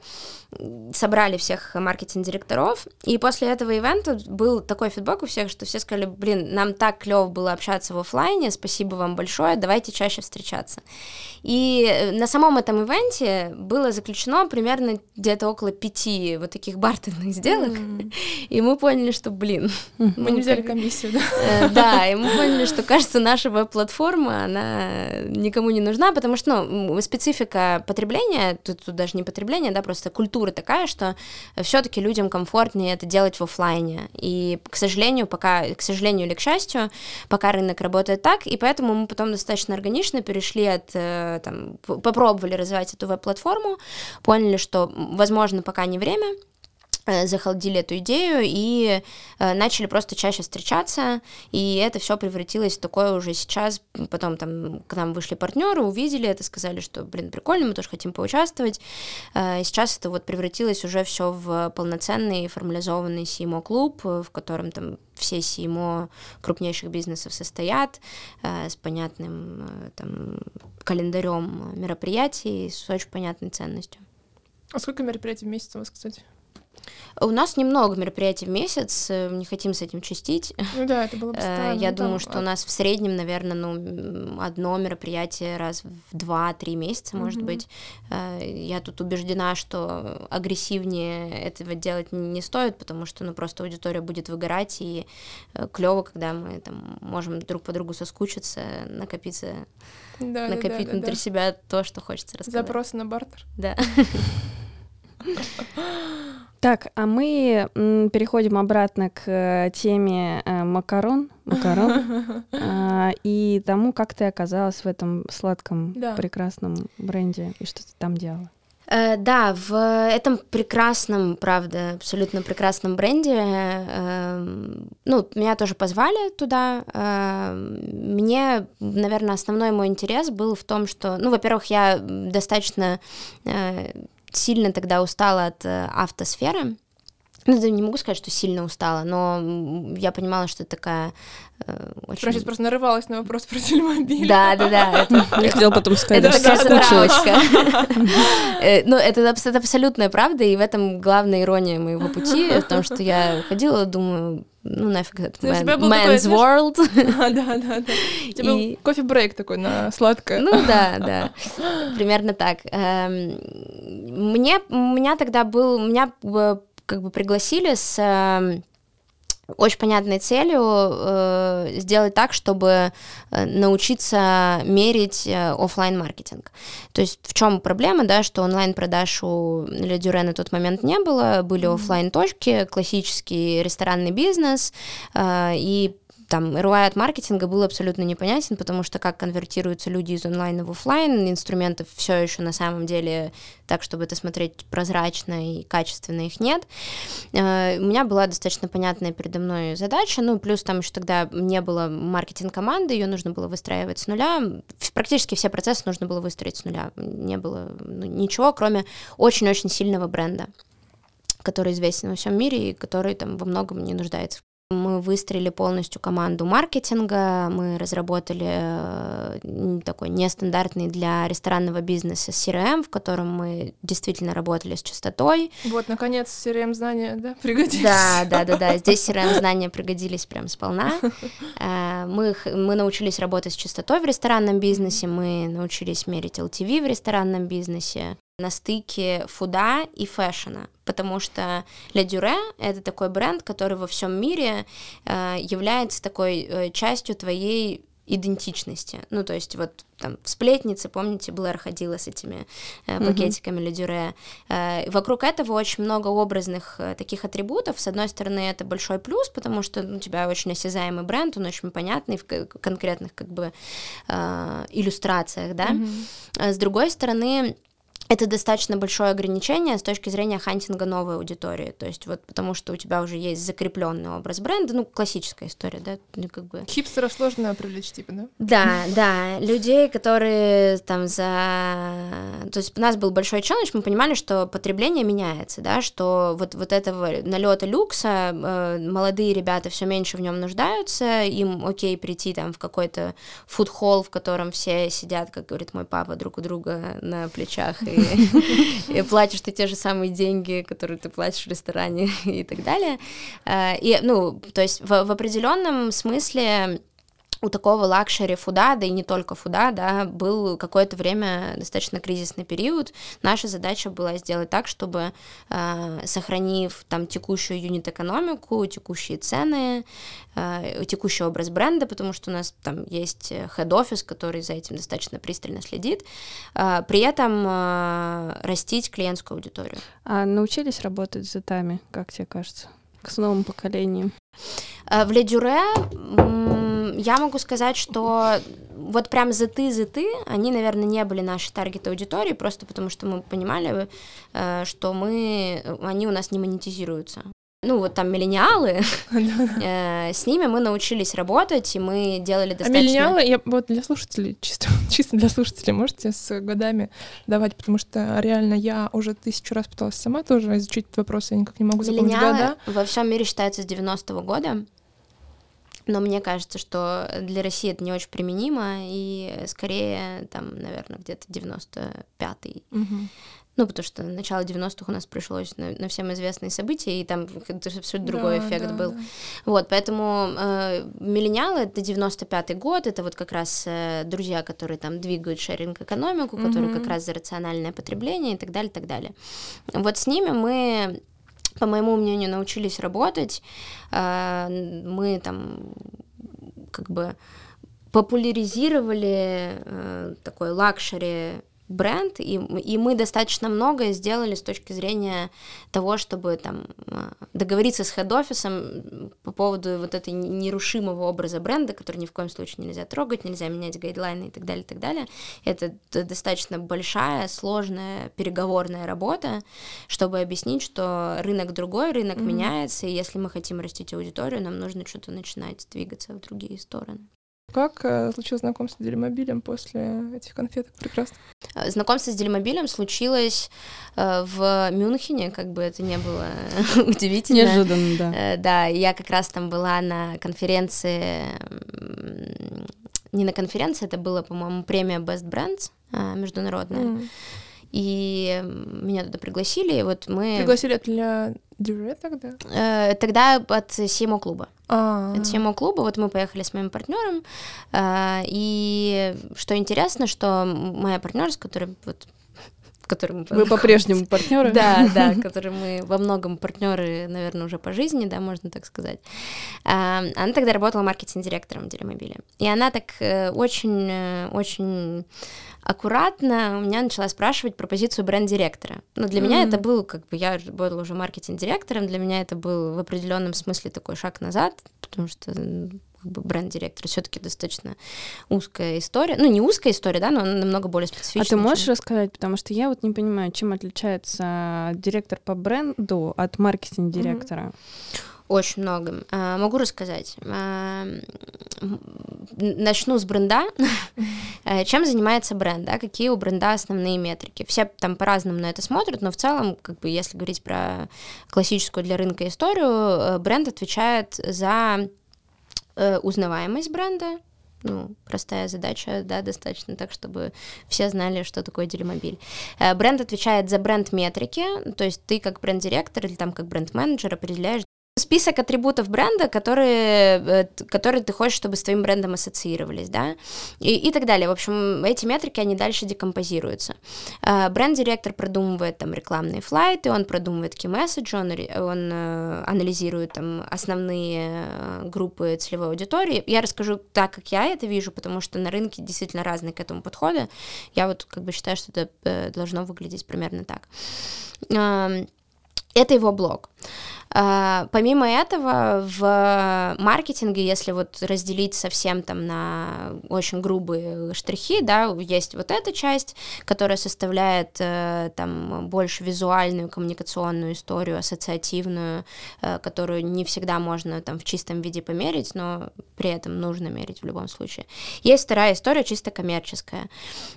[SPEAKER 1] собрали всех маркетинг-директоров, и после этого ивента был такой фидбэк у всех, что все сказали, блин, нам так клево было общаться в офлайне, спасибо вам большое, давайте чаще встречаться. И э, на самом этом ивенте было заключено примерно где-то около пяти вот таких бартерных сделок, mm. и мы поняли, что, блин...
[SPEAKER 2] Мы ну, не взяли комиссию, да?
[SPEAKER 1] Э, да, и мы поняли, что, кажется, наша веб-платформа, она никому не нужна, потому что, ну, специфика потребления, тут, тут даже не потребление, да, просто культура такая, что все таки людям комфортнее это делать в офлайне, и, к сожалению, пока, к сожалению или к счастью, пока рынок работает так, и поэтому мы потом достаточно органично перешли от, э, там, попробовали развивать эту веб-платформу, поняли, что, возможно, пока не время, Э, захолодили эту идею и э, начали просто чаще встречаться, и это все превратилось в такое уже сейчас, потом там к нам вышли партнеры, увидели это, сказали, что, блин, прикольно, мы тоже хотим поучаствовать, э, и сейчас это вот превратилось уже все в полноценный формализованный CMO-клуб, в котором там все CMO крупнейших бизнесов состоят с понятным там календарем мероприятий, с очень понятной ценностью.
[SPEAKER 2] А сколько мероприятий в месяц у вас, кстати?
[SPEAKER 1] У нас немного мероприятий в месяц, э, не хотим с этим чистить.
[SPEAKER 2] Ну да, это было бы [laughs] э, странно.
[SPEAKER 1] Я ну, думаю, что у нас в среднем, наверное, ну, одно мероприятие раз в два-три месяца, может mm-hmm. быть. Э, я тут убеждена, что агрессивнее этого делать не стоит, потому что, ну, просто аудитория будет выгорать, и клево, когда мы там можем друг по другу соскучиться, накопиться, да, накопить да, да, внутри да. себя то, что хочется рассказать.
[SPEAKER 2] Запрос на бартер.
[SPEAKER 1] Да. [laughs] [laughs]
[SPEAKER 3] Так, а мы переходим обратно к э, теме э, макарон, макарон э, [laughs] и тому, как ты оказалась в этом сладком да. прекрасном бренде и что ты там делала.
[SPEAKER 1] Uh, да, в этом прекрасном, правда, абсолютно прекрасном бренде, uh, ну, меня тоже позвали туда. Uh, мне, наверное, основной мой интерес был в том, что, ну, во-первых, я достаточно сильно тогда устала от э, автосферы. Ну, я не могу сказать, что сильно устала, но я понимала, что это такая
[SPEAKER 2] э, очень... Простите, просто нарывалась на вопрос про телемобиль.
[SPEAKER 1] Да, да, да. [laughs]
[SPEAKER 3] Я хотела потом сказать,
[SPEAKER 1] это соскучилась. [laughs] Э, ну, это абсолютная правда, и в этом главная ирония моего пути, в том, что я ходила, думаю, ну нафиг это man, man's world.
[SPEAKER 2] Да, [laughs] да, да. да. У тебя был кофе-брейк такой на сладкое.
[SPEAKER 1] Ну да, да, [laughs] примерно так. Эм, мне, у меня тогда был, меня э, как бы пригласили с эм, очень понятной целью э, сделать так, чтобы э, научиться мерить э, офлайн маркетинг. То есть в чем проблема, да, что онлайн продаж у Ле Дюре на тот момент не было, были офлайн точки, классический ресторанный бизнес э, и там ROI от маркетинга был абсолютно непонятен, потому что как конвертируются люди из онлайна в офлайн, инструментов все еще на самом деле так, чтобы это смотреть прозрачно и качественно их нет. Э, у меня была достаточно понятная передо мной задача, ну, плюс там еще тогда не было маркетинг-команды, ее нужно было выстраивать с нуля, практически все процессы нужно было выстроить с нуля, не было ну, ничего, кроме очень-очень сильного бренда который известен во всем мире и который там во многом не нуждается мы выстроили полностью команду маркетинга, мы разработали э, такой нестандартный для ресторанного бизнеса CRM, в котором мы действительно работали с частотой.
[SPEAKER 2] Вот, наконец, CRM-знания, да, [laughs] пригодились.
[SPEAKER 1] Да, да, да, да, здесь CRM-знания пригодились прям сполна. Э, мы, мы научились работать с частотой в ресторанном бизнесе, мы научились мерить LTV в ресторанном бизнесе, на стыке фуда и фэшена, потому что Ля Дюре — это такой бренд, который во всем мире э, является такой э, частью твоей идентичности. Ну, то есть вот там в сплетнице, помните, Блэр ходила с этими э, пакетиками mm-hmm. Ледюре. Э, вокруг этого очень много образных э, таких атрибутов. С одной стороны, это большой плюс, потому что ну, у тебя очень осязаемый бренд, он очень понятный в конкретных как бы э, иллюстрациях, да. Mm-hmm. С другой стороны, это достаточно большое ограничение с точки зрения хантинга новой аудитории. То есть вот потому что у тебя уже есть закрепленный образ бренда, ну, классическая история, да, ну, как бы...
[SPEAKER 2] Хипстеров сложно привлечь, типа, да?
[SPEAKER 1] Да, да, людей, которые там за... То есть у нас был большой челлендж, мы понимали, что потребление меняется, да, что вот, вот этого налета люкса э, молодые ребята все меньше в нем нуждаются, им окей прийти там в какой-то фудхолл, в котором все сидят, как говорит мой папа, друг у друга на плечах и [laughs] и платишь ты те же самые деньги, которые ты платишь в ресторане [laughs] и так далее. Э, и, ну, то есть в, в определенном смысле у такого luxury фуда, да и не только фуда, да, был какое-то время достаточно кризисный период. Наша задача была сделать так, чтобы, э, сохранив там текущую юнит-экономику, текущие цены, э, текущий образ бренда, потому что у нас там есть head-офис, который за этим достаточно пристально следит, э, при этом э, растить клиентскую аудиторию.
[SPEAKER 3] А научились работать с зетами, как тебе кажется, с новым поколением?
[SPEAKER 1] В Ледюре я могу сказать, что вот прям за ты, за ты, они, наверное, не были нашей таргет аудитории, просто потому что мы понимали, э, что мы, они у нас не монетизируются ну вот там миллениалы, [laughs] э, с ними мы научились работать, и мы делали а достаточно...
[SPEAKER 2] А миллениалы, я, вот для слушателей, чисто, [laughs] чисто для слушателей, можете с годами давать, потому что реально я уже тысячу раз пыталась сама тоже изучить этот вопрос, я никак не могу запомнить года.
[SPEAKER 1] во всем мире считается с 90-го года, но мне кажется, что для России это не очень применимо, и скорее там, наверное, где-то 95-й. Угу. Ну, потому что начало 90-х у нас пришлось на, на всем известные события, и там абсолютно другой да, эффект да, был. Да. Вот, поэтому э, миллениалы — это 95-й год, это вот как раз э, друзья, которые там двигают шеринг-экономику, mm-hmm. которые как раз за рациональное потребление и так далее, и так далее. Вот с ними мы по моему мнению, научились работать. Э, мы там как бы популяризировали э, такой luxury бренд, и, и мы достаточно многое сделали с точки зрения того, чтобы там а, договориться с хед-офисом по поводу вот этой нерушимого образа бренда, который ни в коем случае нельзя трогать, нельзя менять гайдлайны и так далее, и так далее. Это достаточно большая, сложная переговорная работа, чтобы объяснить, что рынок другой, рынок mm-hmm. меняется, и если мы хотим растить аудиторию, нам нужно что-то начинать двигаться в другие стороны.
[SPEAKER 2] Как э, случилось знакомство с Делимобилем после этих конфеток прекрасно?
[SPEAKER 1] Э, знакомство с Делимобилем случилось э, в Мюнхене, как бы это не было [laughs] удивительно.
[SPEAKER 3] Неожиданно, да.
[SPEAKER 1] Да, я как раз там была на конференции, не на конференции, это было, по-моему, премия Best Brands международная. Mm. И меня туда пригласили, и вот мы...
[SPEAKER 2] Пригласили для Дюре тогда?
[SPEAKER 1] Э, тогда от CMO клуба. А-а-а. От CMO клуба, вот мы поехали с моим партнером, э, и что интересно, что моя партнер, с которой вот [laughs] которым
[SPEAKER 3] мы... Вы по-прежнему партнеры?
[SPEAKER 1] Да, да, [laughs] которым мы во многом партнеры, наверное, уже по жизни, да, можно так сказать. А, она тогда работала маркетинг-директором в Делимобиле. И она так очень-очень э, аккуратно у меня начала спрашивать про позицию бренд-директора. Но для mm-hmm. меня это был, как бы, я работала уже маркетинг-директором, для меня это был в определенном смысле такой шаг назад, потому что как бы бренд-директор все-таки достаточно узкая история. Ну, не узкая история, да, но она намного более специфичная.
[SPEAKER 3] А ты можешь чем... рассказать, потому что я вот не понимаю, чем отличается директор по бренду от маркетинг-директора?
[SPEAKER 1] Mm-hmm. Очень многим. А, могу рассказать. А, начну с бренда. Э, [laughs] чем занимается бренд, да, какие у бренда основные метрики. Все там по-разному на это смотрят, но в целом, как бы, если говорить про классическую для рынка историю, э, бренд отвечает за э, узнаваемость бренда, ну, простая задача, да, достаточно так, чтобы все знали, что такое делимобиль. Бренд отвечает за бренд-метрики, то есть ты как бренд-директор или там как бренд-менеджер определяешь список атрибутов бренда, которые, э, которые ты хочешь, чтобы с твоим брендом ассоциировались, да, и, и так далее. В общем, эти метрики, они дальше декомпозируются. Э, бренд-директор продумывает там рекламные флайты, он продумывает key message, он, он э, анализирует там основные группы целевой аудитории. Я расскажу так, как я это вижу, потому что на рынке действительно разные к этому подходы. Я вот как бы считаю, что это должно выглядеть примерно так. Эм, это его блог. А, помимо этого, в маркетинге, если вот разделить совсем там на очень грубые штрихи, да, есть вот эта часть, которая составляет э, там больше визуальную коммуникационную историю, ассоциативную, э, которую не всегда можно там в чистом виде померить, но при этом нужно мерить в любом случае. Есть вторая история, чисто коммерческая.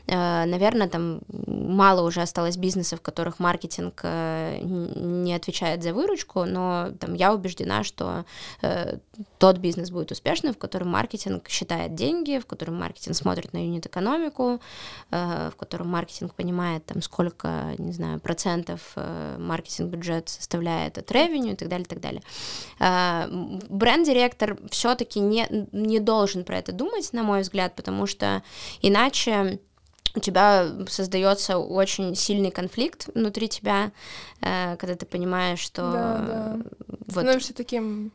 [SPEAKER 1] Э, наверное, там мало уже осталось бизнесов, в которых маркетинг не отвечает за выручку, выручку, там я убеждена, что э, тот бизнес будет успешным, в котором маркетинг считает деньги, в котором маркетинг смотрит на юнит-экономику, э, в котором маркетинг понимает, там, сколько, не знаю, процентов э, маркетинг-бюджет составляет от ревеню и так далее, и так далее. Э, бренд-директор все-таки не, не должен про это думать, на мой взгляд, потому что иначе у тебя создается очень сильный конфликт внутри тебя, э, когда ты понимаешь, что...
[SPEAKER 2] Да, да. Вот... Становишься таким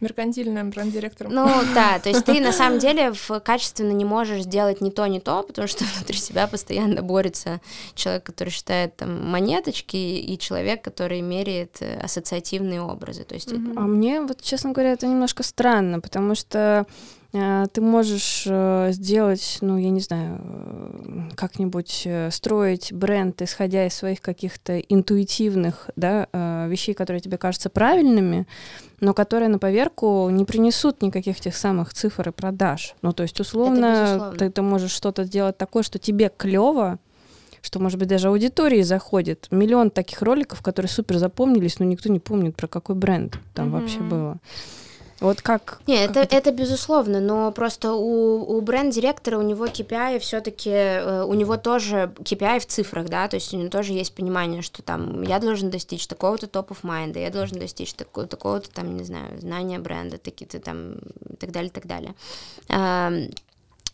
[SPEAKER 2] меркантильным бренд-директором.
[SPEAKER 1] Ну да, то есть ты на самом [laughs] деле в качественно не можешь сделать ни то, ни то, потому что [laughs] внутри себя постоянно борется человек, который считает там монеточки, и человек, который меряет э, ассоциативные образы. То есть
[SPEAKER 3] mm-hmm. А мне вот, честно говоря, это немножко странно, потому что ты можешь э, сделать, ну, я не знаю, э, как-нибудь строить бренд, исходя из своих каких-то интуитивных да, вещей, которые тебе кажутся правильными, но которые на поверку не принесут никаких тех самых цифр и продаж. Ну, то есть, условно, ты, ты можешь что-то сделать такое, что тебе клево, что, может быть, даже аудитории заходит. Миллион таких роликов, которые супер запомнились, но никто не помнит, про какой бренд там mm-hmm. вообще было. Вот как?
[SPEAKER 1] Не, это, это... это безусловно, но просто у, у бренд-директора, у него KPI все-таки, э, у него тоже KPI в цифрах, да, то есть у него тоже есть понимание, что там я должен достичь такого-то топ of mind, я должен достичь такого- такого-то там, не знаю, знания бренда, такие-то там, и так далее, и так далее.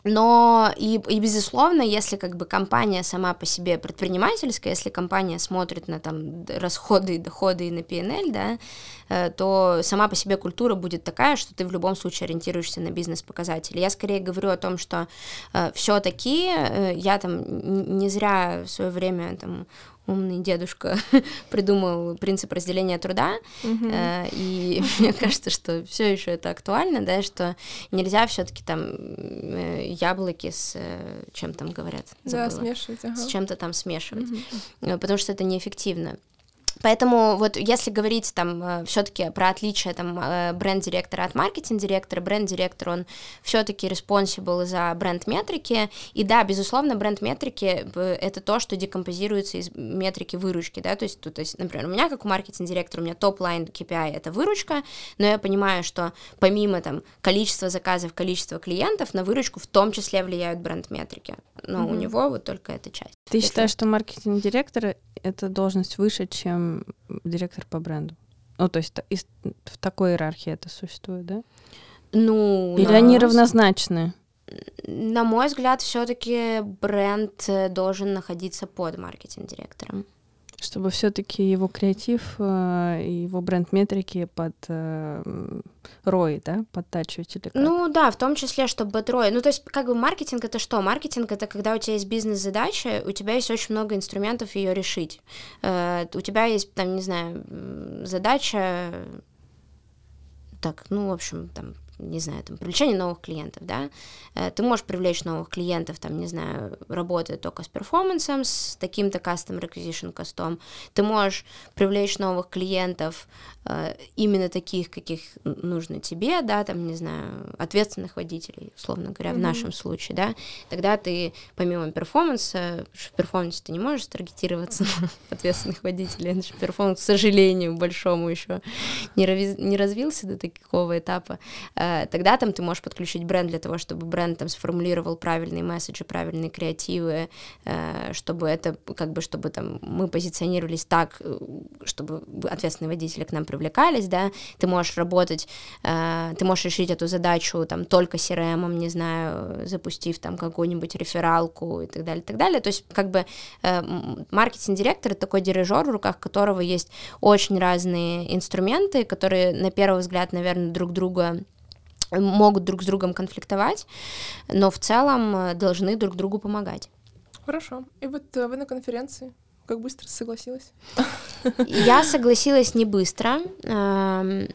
[SPEAKER 1] Но и, и безусловно, если как бы компания сама по себе предпринимательская, если компания смотрит на там расходы и доходы и на PNL, да, э, то сама по себе культура будет такая, что ты в любом случае ориентируешься на бизнес-показатели. Я скорее говорю о том, что э, все-таки э, я там не зря в свое время там умный дедушка [laughs] придумал принцип разделения труда, mm-hmm. и [laughs] мне кажется, что все еще это актуально, да, что нельзя все-таки там э, яблоки с э, чем там говорят,
[SPEAKER 2] забыла, да, смешивать, ага.
[SPEAKER 1] с чем-то там смешивать, mm-hmm. потому что это неэффективно. Поэтому вот если говорить там э, все-таки про отличие там э, бренд-директора от маркетинг-директора, бренд-директор, он все-таки responsible за бренд-метрики, и да, безусловно, бренд-метрики э, — это то, что декомпозируется из метрики выручки, да, то есть, то, то есть например, у меня, как у маркетинг-директора, у меня top-line KPI — это выручка, но я понимаю, что помимо там количества заказов, количества клиентов, на выручку в том числе влияют бренд-метрики, но mm-hmm. у него вот только эта часть.
[SPEAKER 3] Ты считаешь, что маркетинг-директор — это должность выше, чем директор по бренду? Ну, то есть из, в такой иерархии это существует, да?
[SPEAKER 1] Ну,
[SPEAKER 3] Или они равнозначны?
[SPEAKER 1] На мой взгляд, все-таки бренд э, должен находиться под маркетинг-директором
[SPEAKER 3] чтобы все-таки его креатив э, и его бренд-метрики под э, ROI, да, подтачивать или как?
[SPEAKER 1] Ну да, в том числе, чтобы ROI. Ну то есть как бы маркетинг это что? Маркетинг это когда у тебя есть бизнес-задача, у тебя есть очень много инструментов ее решить. Э, у тебя есть, там, не знаю, задача так, ну, в общем, там, не знаю, там, привлечение новых клиентов, да, э, ты можешь привлечь новых клиентов, там, не знаю, работая только с перформансом, с таким-то custom requisition костом, ты можешь привлечь новых клиентов э, именно таких, каких нужно тебе, да, там, не знаю, ответственных водителей, условно говоря, mm-hmm. в нашем случае, да, тогда ты помимо перформанса, в перформансе ты не можешь таргетироваться на [laughs] ответственных водителей, перформанс, к сожалению, большому еще не, не развился до такого этапа, Э, тогда там ты можешь подключить бренд для того, чтобы бренд там сформулировал правильные месседжи, правильные креативы, э, чтобы это, как бы, чтобы там мы позиционировались так, э, чтобы ответственные водители к нам привлекались, да, ты можешь работать, ты можешь решить эту задачу там только CRM, не знаю, запустив там какую-нибудь рефералку и так далее, и так далее, то есть как бы маркетинг-директор — это такой дирижер, в руках которого есть очень разные инструменты, которые на первый взгляд, наверное, друг друга могут друг с другом конфликтовать, но в целом э, должны друг другу помогать.
[SPEAKER 2] Хорошо. И вот э, вы на конференции как быстро согласилась?
[SPEAKER 1] Я [laughs] согласилась не быстро, эм,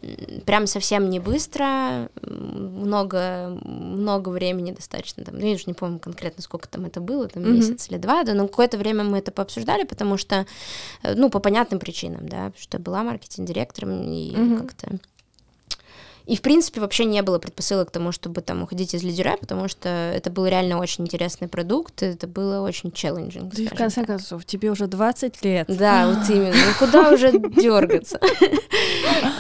[SPEAKER 1] прям совсем не быстро, много, много времени достаточно, там, ну, я уже не помню конкретно, сколько там это было, там mm-hmm. месяц или два, да, но какое-то время мы это пообсуждали, потому что, э, ну, по понятным причинам, да, что я была маркетинг-директором и mm-hmm. как-то и, в принципе, вообще не было предпосылок к тому, чтобы там уходить из лидера, потому что это был реально очень интересный продукт, это было очень челленджинг.
[SPEAKER 3] Да и в конце так. концов, тебе уже 20 лет.
[SPEAKER 1] Да, вот именно. Ну куда уже дергаться? [laughs]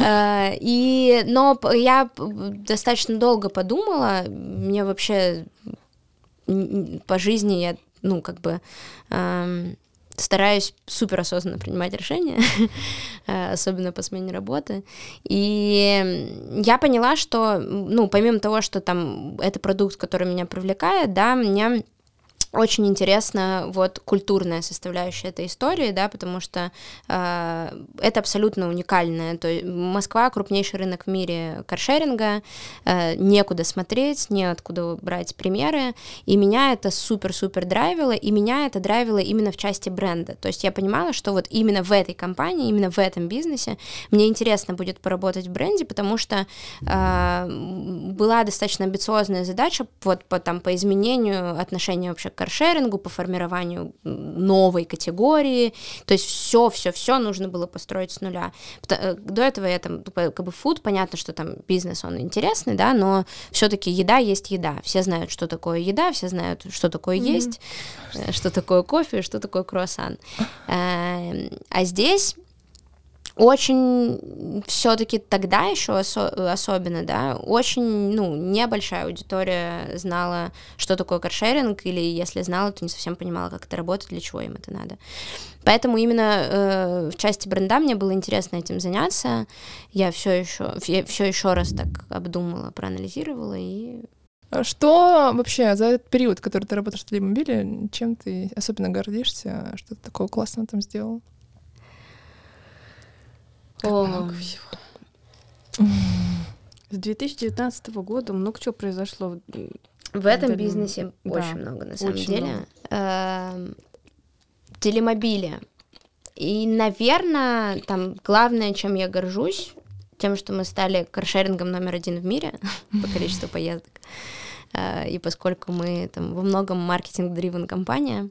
[SPEAKER 1] А, и, но я достаточно долго подумала, мне вообще по жизни я, ну, как бы стараюсь супер осознанно принимать решения, [laughs] э, особенно по смене работы. И я поняла, что, ну, помимо того, что там это продукт, который меня привлекает, да, мне очень интересна вот культурная составляющая этой истории, да, потому что э, это абсолютно уникальное. То есть Москва крупнейший рынок в мире каршеринга, э, некуда смотреть, неоткуда брать примеры, и меня это супер-супер драйвило, и меня это драйвило именно в части бренда. То есть я понимала, что вот именно в этой компании, именно в этом бизнесе мне интересно будет поработать в бренде, потому что э, была достаточно амбициозная задача вот по, там, по изменению отношения вообще к каршерингу, по формированию новой категории. То есть все, все, все нужно было построить с нуля. Э, до этого я там, как бы фуд, понятно, что там бизнес, он интересный, да, но все-таки еда есть еда. Все знают, что такое еда, все знают, что такое mm-hmm. есть, э, что такое кофе, что такое круассан. Эм, а здесь очень все-таки тогда еще осо- особенно, да, очень, ну, небольшая аудитория знала, что такое каршеринг, или если знала, то не совсем понимала, как это работает, для чего им это надо. Поэтому именно э, в части бренда мне было интересно этим заняться. Я все еще, все еще раз так обдумала, проанализировала и
[SPEAKER 2] а что вообще за этот период, который ты работаешь в Лимобиле, чем ты особенно гордишься? Что ты такого классного там сделал?
[SPEAKER 3] О, много всего. С 2019 года много чего произошло.
[SPEAKER 1] В этом бизнесе да. очень много, на самом деле. Много. Эм, телемобили. И, наверное, там главное, чем я горжусь, тем, что мы стали каршерингом номер один в мире по [laughs] количеству поездок. Э, и поскольку мы там во многом маркетинг-дривен компания,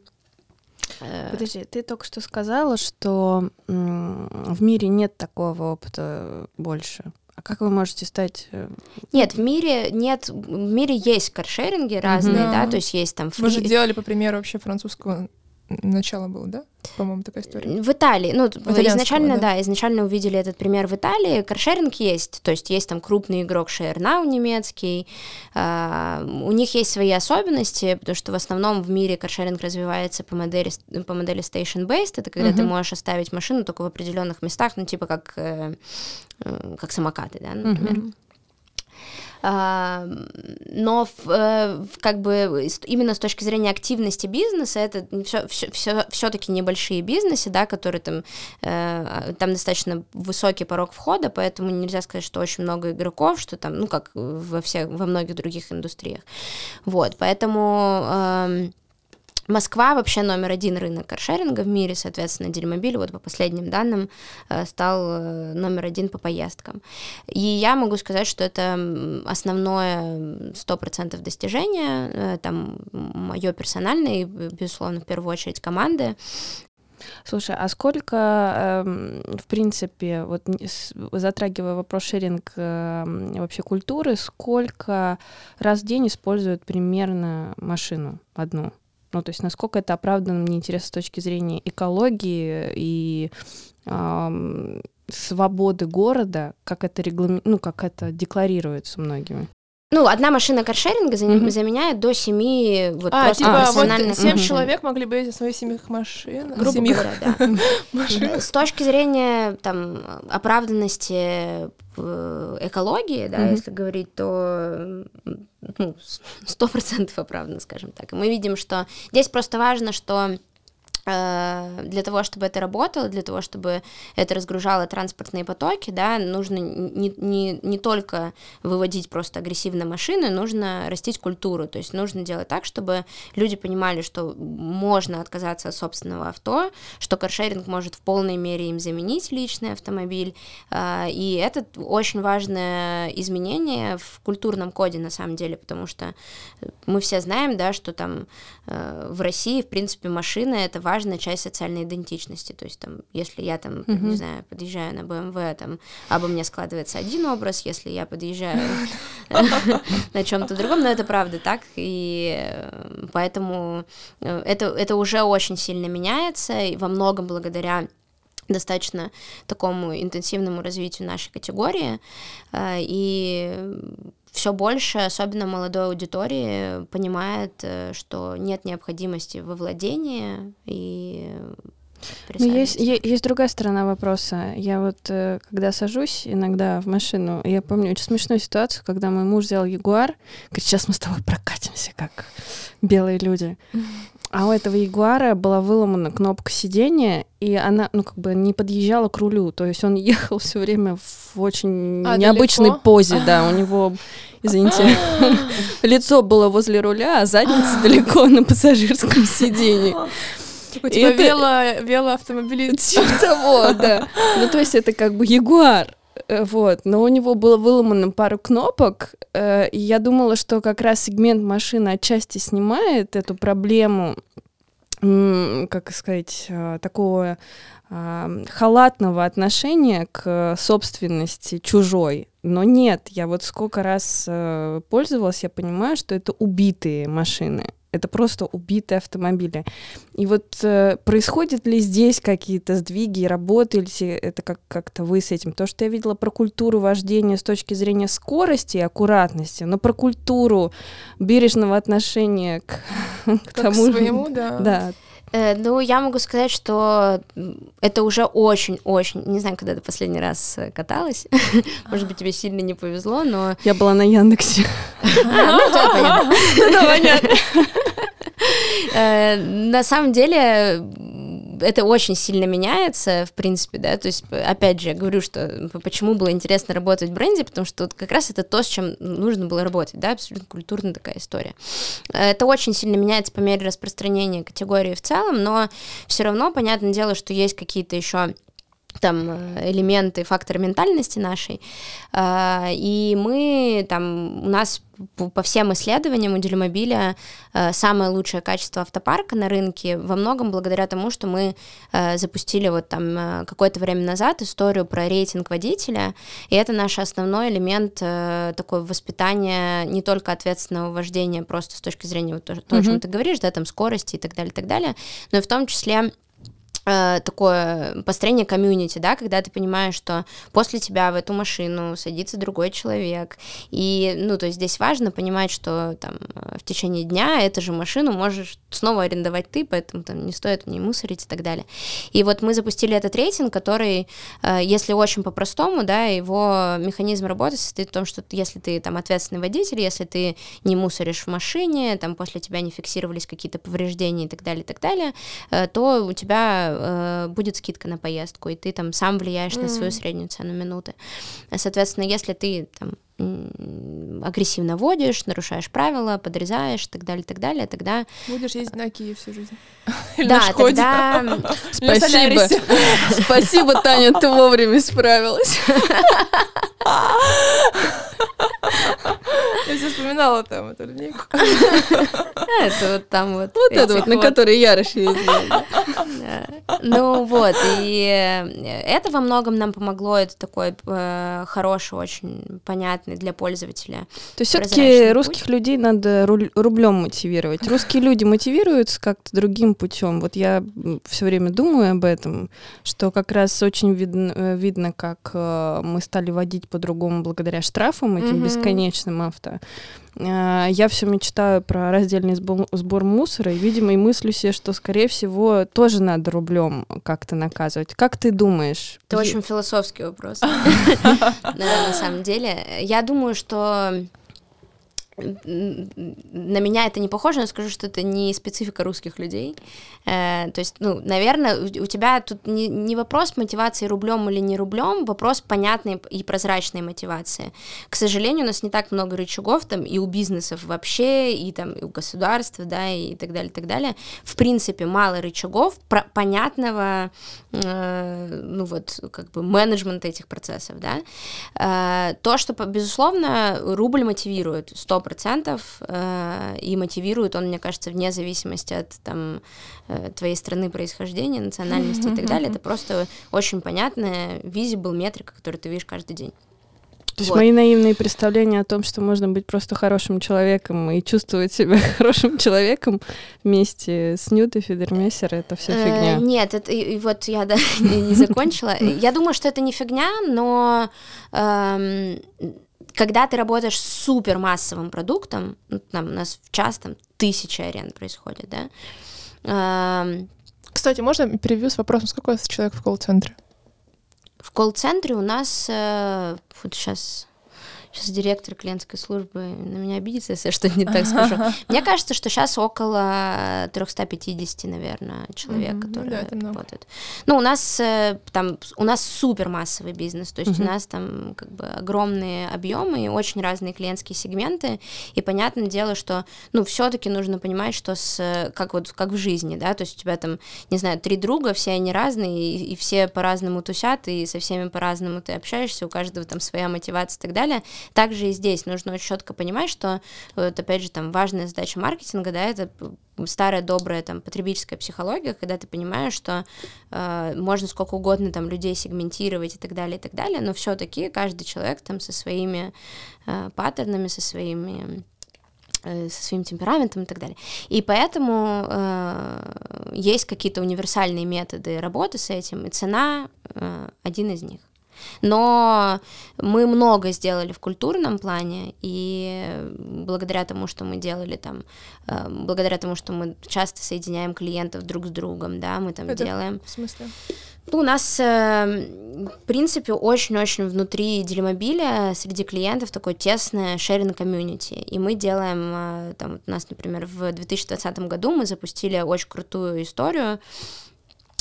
[SPEAKER 3] Подожди, ты только что сказала, что в мире нет такого опыта больше. А как вы можете стать? Э,
[SPEAKER 1] нет, в мире нет, в мире есть каршеринги разные, mm-hmm. да, то есть есть там.
[SPEAKER 2] Фри... Вы же делали по примеру вообще французского начало было, да? По-моему, такая история.
[SPEAKER 1] В Италии, ну, изначально, да? да, изначально увидели этот пример в Италии. Каршеринг есть, то есть есть там крупный игрок ShareNow немецкий, uh, у них есть свои особенности, потому что в основном в мире каршеринг развивается по модели, по модели station-based, это когда uh-huh. ты можешь оставить машину только в определенных местах, ну, типа как, э, э, как самокаты, да, например. Uh-huh но в, как бы именно с точки зрения активности бизнеса это все, все, все, все-таки небольшие бизнесы, да, которые там, э, там достаточно высокий порог входа, поэтому нельзя сказать, что очень много игроков, что там, ну, как во всех, во многих других индустриях. Вот, поэтому Москва вообще номер один рынок каршеринга в мире, соответственно, Дельмобиль, вот по последним данным, э, стал э, номер один по поездкам. И я могу сказать, что это основное 100% достижение, э, там, мое персональное и, безусловно, в первую очередь команды,
[SPEAKER 3] Слушай, а сколько, эм, в принципе, вот затрагивая вопрос шеринг вообще культуры, сколько раз в день используют примерно машину одну? Ну, то есть насколько это оправданно, мне интересно с точки зрения экологии и эм, свободы города, как это регламент, ну, как это декларируется многими.
[SPEAKER 1] Ну, одна машина каршеринга mm-hmm. заменяет до семи вот
[SPEAKER 2] а, просто типа, вот семь mm-hmm. человек могли бы ездить на своих семьих машин.
[SPEAKER 1] Грубо семьих... говоря, да. [laughs] С точки зрения там оправданности э, экологии, да, mm-hmm. если говорить, то ну, сто процентов оправданно, скажем так. И мы видим, что здесь просто важно, что для того, чтобы это работало, для того, чтобы это разгружало транспортные потоки, да, нужно не, не, не только выводить просто агрессивно машины, нужно растить культуру, то есть нужно делать так, чтобы люди понимали, что можно отказаться от собственного авто, что каршеринг может в полной мере им заменить личный автомобиль, э, и это очень важное изменение в культурном коде на самом деле, потому что мы все знаем, да, что там э, в России, в принципе, машины — это важно важная часть социальной идентичности. То есть, там, если я там, mm-hmm. не знаю, подъезжаю на BMW, там, обо мне складывается один образ, если я подъезжаю [laughs] на чем-то другом, но это правда так, и э, поэтому э, это, это уже очень сильно меняется, и во многом благодаря достаточно такому интенсивному развитию нашей категории, э, и все больше, особенно молодой аудитории, понимает, э, что нет необходимости во владении и
[SPEAKER 3] но ну, есть, есть другая сторона вопроса. Я вот, э, когда сажусь иногда в машину, я помню очень смешную ситуацию, когда мой муж взял Ягуар, говорит, сейчас мы с тобой прокатимся, как белые люди. [laughs] А у этого Ягуара была выломана кнопка сидения, и она, ну, как бы не подъезжала к рулю. То есть он [laughs] ехал все время в очень а, необычной далеко? позе, да. У [laughs] него, извините, [laughs] лицо было возле руля, а задница далеко на пассажирском сидении.
[SPEAKER 2] Типа это... вело, велоавтомобилист.
[SPEAKER 3] Типа того, да. Ну, то есть это как бы Ягуар. Э, вот, но у него было выломано пару кнопок, э, и я думала, что как раз сегмент машины отчасти снимает эту проблему, как сказать, э, такого халатного отношения к собственности чужой. Но нет, я вот сколько раз пользовалась, я понимаю, что это убитые машины это просто убитые автомобили. И вот э, происходят ли здесь какие-то сдвиги, работы, или это как- как-то вы с этим? То, что я видела про культуру вождения с точки зрения скорости и аккуратности, но про культуру бережного отношения к, [laughs]
[SPEAKER 2] к тому к своему, да.
[SPEAKER 3] да.
[SPEAKER 1] Э, ну, я могу сказать, что это уже очень-очень... Не знаю, когда ты последний раз э, каталась. [laughs] Может быть, тебе сильно не повезло, но...
[SPEAKER 3] Я была на Яндексе. А, ну, [laughs]
[SPEAKER 1] понятно. Э, на самом деле, это очень сильно меняется, в принципе, да, то есть, опять же, я говорю, что почему было интересно работать в бренде, потому что вот как раз это то, с чем нужно было работать, да, абсолютно культурная такая история. Это очень сильно меняется по мере распространения категории в целом, но все равно, понятное дело, что есть какие-то еще там э, элементы, факторы ментальности нашей. А, и мы там, у нас по всем исследованиям у Делимобиля э, самое лучшее качество автопарка на рынке во многом благодаря тому, что мы э, запустили вот там какое-то время назад историю про рейтинг водителя, и это наш основной элемент такой воспитания не только ответственного вождения просто с точки зрения вот то, mm-hmm. о чем ты говоришь, да, там скорости и так далее, и так далее, но и в том числе Э, такое построение комьюнити, да, когда ты понимаешь, что после тебя в эту машину садится другой человек, и, ну, то есть здесь важно понимать, что там в течение дня эту же машину можешь снова арендовать ты, поэтому там не стоит в ней мусорить и так далее. И вот мы запустили этот рейтинг, который, э, если очень по-простому, да, его механизм работы состоит в том, что если ты там ответственный водитель, если ты не мусоришь в машине, там после тебя не фиксировались какие-то повреждения и так далее, и так далее, э, то у тебя э, будет скидка на поездку, и ты там сам влияешь mm. на свою среднюю цену минуты. Соответственно, если ты там агрессивно водишь, нарушаешь правила, подрезаешь и так далее, и так далее, тогда...
[SPEAKER 2] Будешь ездить на Киев всю жизнь. [laughs]
[SPEAKER 1] да, тогда... [laughs]
[SPEAKER 3] Спасибо. [laughs] Спасибо, Таня, ты вовремя справилась.
[SPEAKER 2] Я все вспоминала там эту линейку. [laughs]
[SPEAKER 1] Это вот там вот.
[SPEAKER 3] Вот это вот, на которой Ярош ездил.
[SPEAKER 1] Ну вот, и э, это во многом нам помогло, это такой э, хороший, очень понятный для пользователя.
[SPEAKER 3] То есть все-таки русских людей надо рублем мотивировать. Русские люди мотивируются как-то другим путем. Вот я все время думаю об этом, что как раз очень видно, э, видно как мы стали водить по-другому благодаря штрафам этим бесконечным авто. А, я все мечтаю про раздельный сбор, сбор мусора, и, видимо, и мыслю себе, что, скорее всего, тоже надо рублем как-то наказывать. Как ты думаешь?
[SPEAKER 1] Это очень философский вопрос. [laughs] [laughs] На самом деле. Я думаю, что на меня это не похоже, но скажу, что это не специфика русских людей. Э, то есть, ну, наверное, у тебя тут не, не вопрос мотивации рублем или не рублем, вопрос понятной и прозрачной мотивации. К сожалению, у нас не так много рычагов там и у бизнесов вообще, и там и у государства, да, и так далее, так далее. В принципе, мало рычагов про понятного, э, ну вот, как бы менеджмента этих процессов, да. Э, то, что, безусловно, рубль мотивирует, 100%, процентов, э, и мотивирует он, мне кажется, вне зависимости от там э, твоей страны происхождения, национальности и так далее. Это просто очень понятная visible метрика, которую ты видишь каждый день.
[SPEAKER 3] То есть вот. мои наивные представления о том, что можно быть просто хорошим человеком и чувствовать себя [laughs] хорошим человеком вместе с Нютой Федермессер, это все э, фигня.
[SPEAKER 1] Нет, это и, вот я да, [laughs] не закончила. [laughs] Я думаю, что это не фигня, но эм, когда ты работаешь с супермассовым продуктом, ну, там у нас в час там тысячи аренд происходит, да.
[SPEAKER 2] Эм, Кстати, можно перевью с вопросом, сколько у вас человек в колл-центре?
[SPEAKER 1] В колл-центре у нас, э, вот сейчас сейчас директор клиентской службы на меня обидится, если я что-то не так скажу. Мне кажется, что сейчас около 350, наверное, человек, mm-hmm. которые да, работают. Ну, у нас э, там, у нас супер массовый бизнес, то есть mm-hmm. у нас там как бы огромные объемы и очень разные клиентские сегменты, и понятное дело, что, ну, все-таки нужно понимать, что с, как вот, как в жизни, да, то есть у тебя там, не знаю, три друга, все они разные, и, и все по-разному тусят, и со всеми по-разному ты общаешься, у каждого там своя мотивация и так далее, также и здесь нужно очень четко понимать, что, вот, опять же, там важная задача маркетинга, да, это старая добрая там потребительская психология, когда ты понимаешь, что э, можно сколько угодно там людей сегментировать и так далее, и так далее, но все-таки каждый человек там со своими э, паттернами, со своими э, со своим темпераментом и так далее. И поэтому э, есть какие-то универсальные методы работы с этим, и цена э, один из них. Но мы много сделали в культурном плане, и благодаря тому, что мы делали там, э, благодаря тому, что мы часто соединяем клиентов друг с другом, да, мы там Это делаем.
[SPEAKER 2] В смысле?
[SPEAKER 1] Ну, у нас, э, в принципе, очень-очень внутри Делимобиля среди клиентов такое тесное шеринг комьюнити. И мы делаем, э, там, у нас, например, в 2020 году мы запустили очень крутую историю,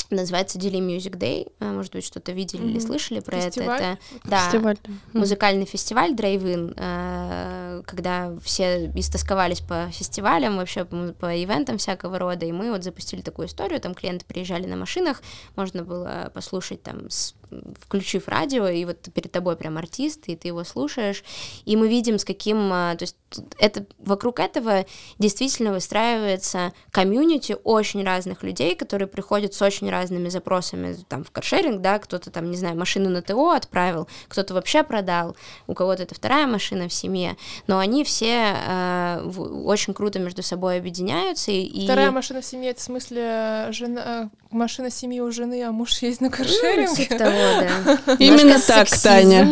[SPEAKER 1] называется Daily Music Day. А, может быть, что-то видели mm-hmm. или слышали про
[SPEAKER 2] фестиваль?
[SPEAKER 1] это. Это да,
[SPEAKER 3] фестиваль.
[SPEAKER 1] музыкальный фестиваль Драйвин, а, когда все истосковались по фестивалям, вообще по, по ивентам всякого рода, и мы вот запустили такую историю, там клиенты приезжали на машинах, можно было послушать там с включив радио, и вот перед тобой прям артист, и ты его слушаешь, и мы видим, с каким, а, то есть это, вокруг этого действительно выстраивается комьюнити очень разных людей, которые приходят с очень разными запросами, там, в каршеринг, да, кто-то там, не знаю, машину на ТО отправил, кто-то вообще продал, у кого-то это вторая машина в семье, но они все э, очень круто между собой объединяются. И...
[SPEAKER 2] Вторая машина в семье, это в смысле жена, машина семьи у жены, а муж [laughs] есть на каршеринге?
[SPEAKER 1] Типа того, да. [laughs]
[SPEAKER 3] Именно так, Таня. [laughs]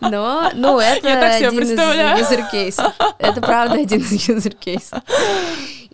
[SPEAKER 1] Но, ну, это один из юзер-кейсов. Это правда один из юзер-кейсов.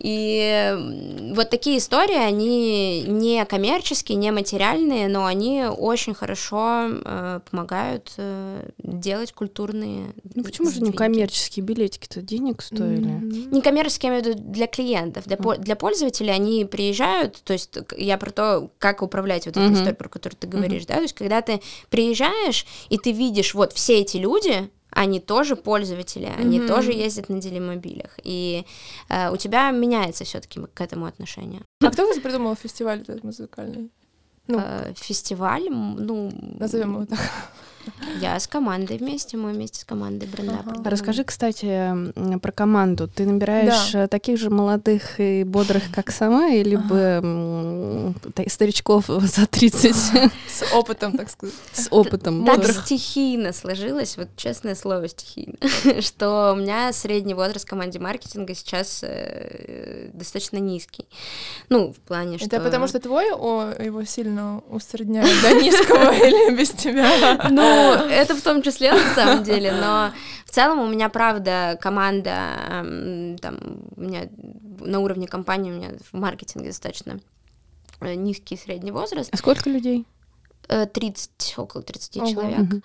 [SPEAKER 1] И вот такие истории, они не коммерческие, не материальные, но они очень хорошо э, помогают э, делать культурные.
[SPEAKER 3] Ну почему же не коммерческие билетики-то денег стоили?
[SPEAKER 1] Mm-hmm. Не коммерческие, я имею в виду для клиентов, для, mm-hmm. для пользователей они приезжают, то есть я про то, как управлять вот этой mm-hmm. историей, про которую ты говоришь, mm-hmm. да, то есть когда ты приезжаешь и ты видишь вот все эти люди, они тоже пользователи, mm-hmm. они тоже ездят на делимобилях, и э, у тебя меняется все-таки к этому отношение.
[SPEAKER 2] А кто вас придумал фестиваль этот музыкальный?
[SPEAKER 1] Ну, э, фестиваль, ну...
[SPEAKER 2] Назовем его так.
[SPEAKER 1] Я с командой вместе, мы вместе с командой бренда. Ага.
[SPEAKER 3] Расскажи, кстати, про команду. Ты набираешь да. Э, таких же молодых и бодрых, как сама, или бы старичков [laughs] за 30?
[SPEAKER 2] С опытом, так сказать.
[SPEAKER 3] С опытом.
[SPEAKER 1] Так стихийно сложилось, вот честное слово, стихийно, [laughs] что у меня средний возраст в команде маркетинга сейчас э, достаточно низкий. Ну, в плане, что...
[SPEAKER 2] Это потому что твой о, его сильно [laughs] усредняет до низкого или без тебя?
[SPEAKER 1] Ну, ну, это в том числе, на самом [laughs] деле, но в целом у меня, правда, команда, там, у меня на уровне компании, у меня в маркетинге достаточно э, низкий средний возраст.
[SPEAKER 3] А сколько людей?
[SPEAKER 1] 30, около 30 Ого. человек. Угу.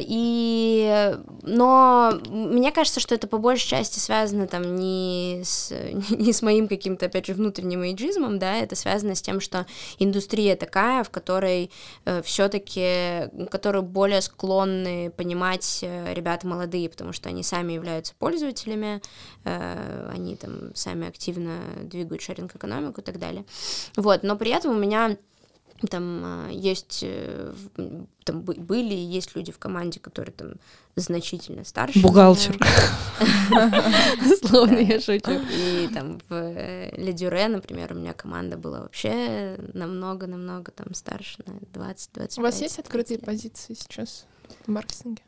[SPEAKER 1] И, но мне кажется, что это по большей части связано там не с, [laughs] не с моим каким-то, опять же, внутренним эйджизмом, да, это связано с тем, что индустрия такая, в которой э, все-таки, которую более склонны понимать э, ребята молодые, потому что они сами являются пользователями, э, они там сами активно двигают шеринг-экономику и так далее. Вот, но при этом у меня там а, есть, э, там были и есть люди в команде, которые там значительно старше.
[SPEAKER 3] Бухгалтер. [laughs] Словно я шучу.
[SPEAKER 1] И там в э, Ледюре, например, у меня команда была вообще намного-намного там старше, на 20-25.
[SPEAKER 2] У вас есть открытые позиции сейчас в маркетинге?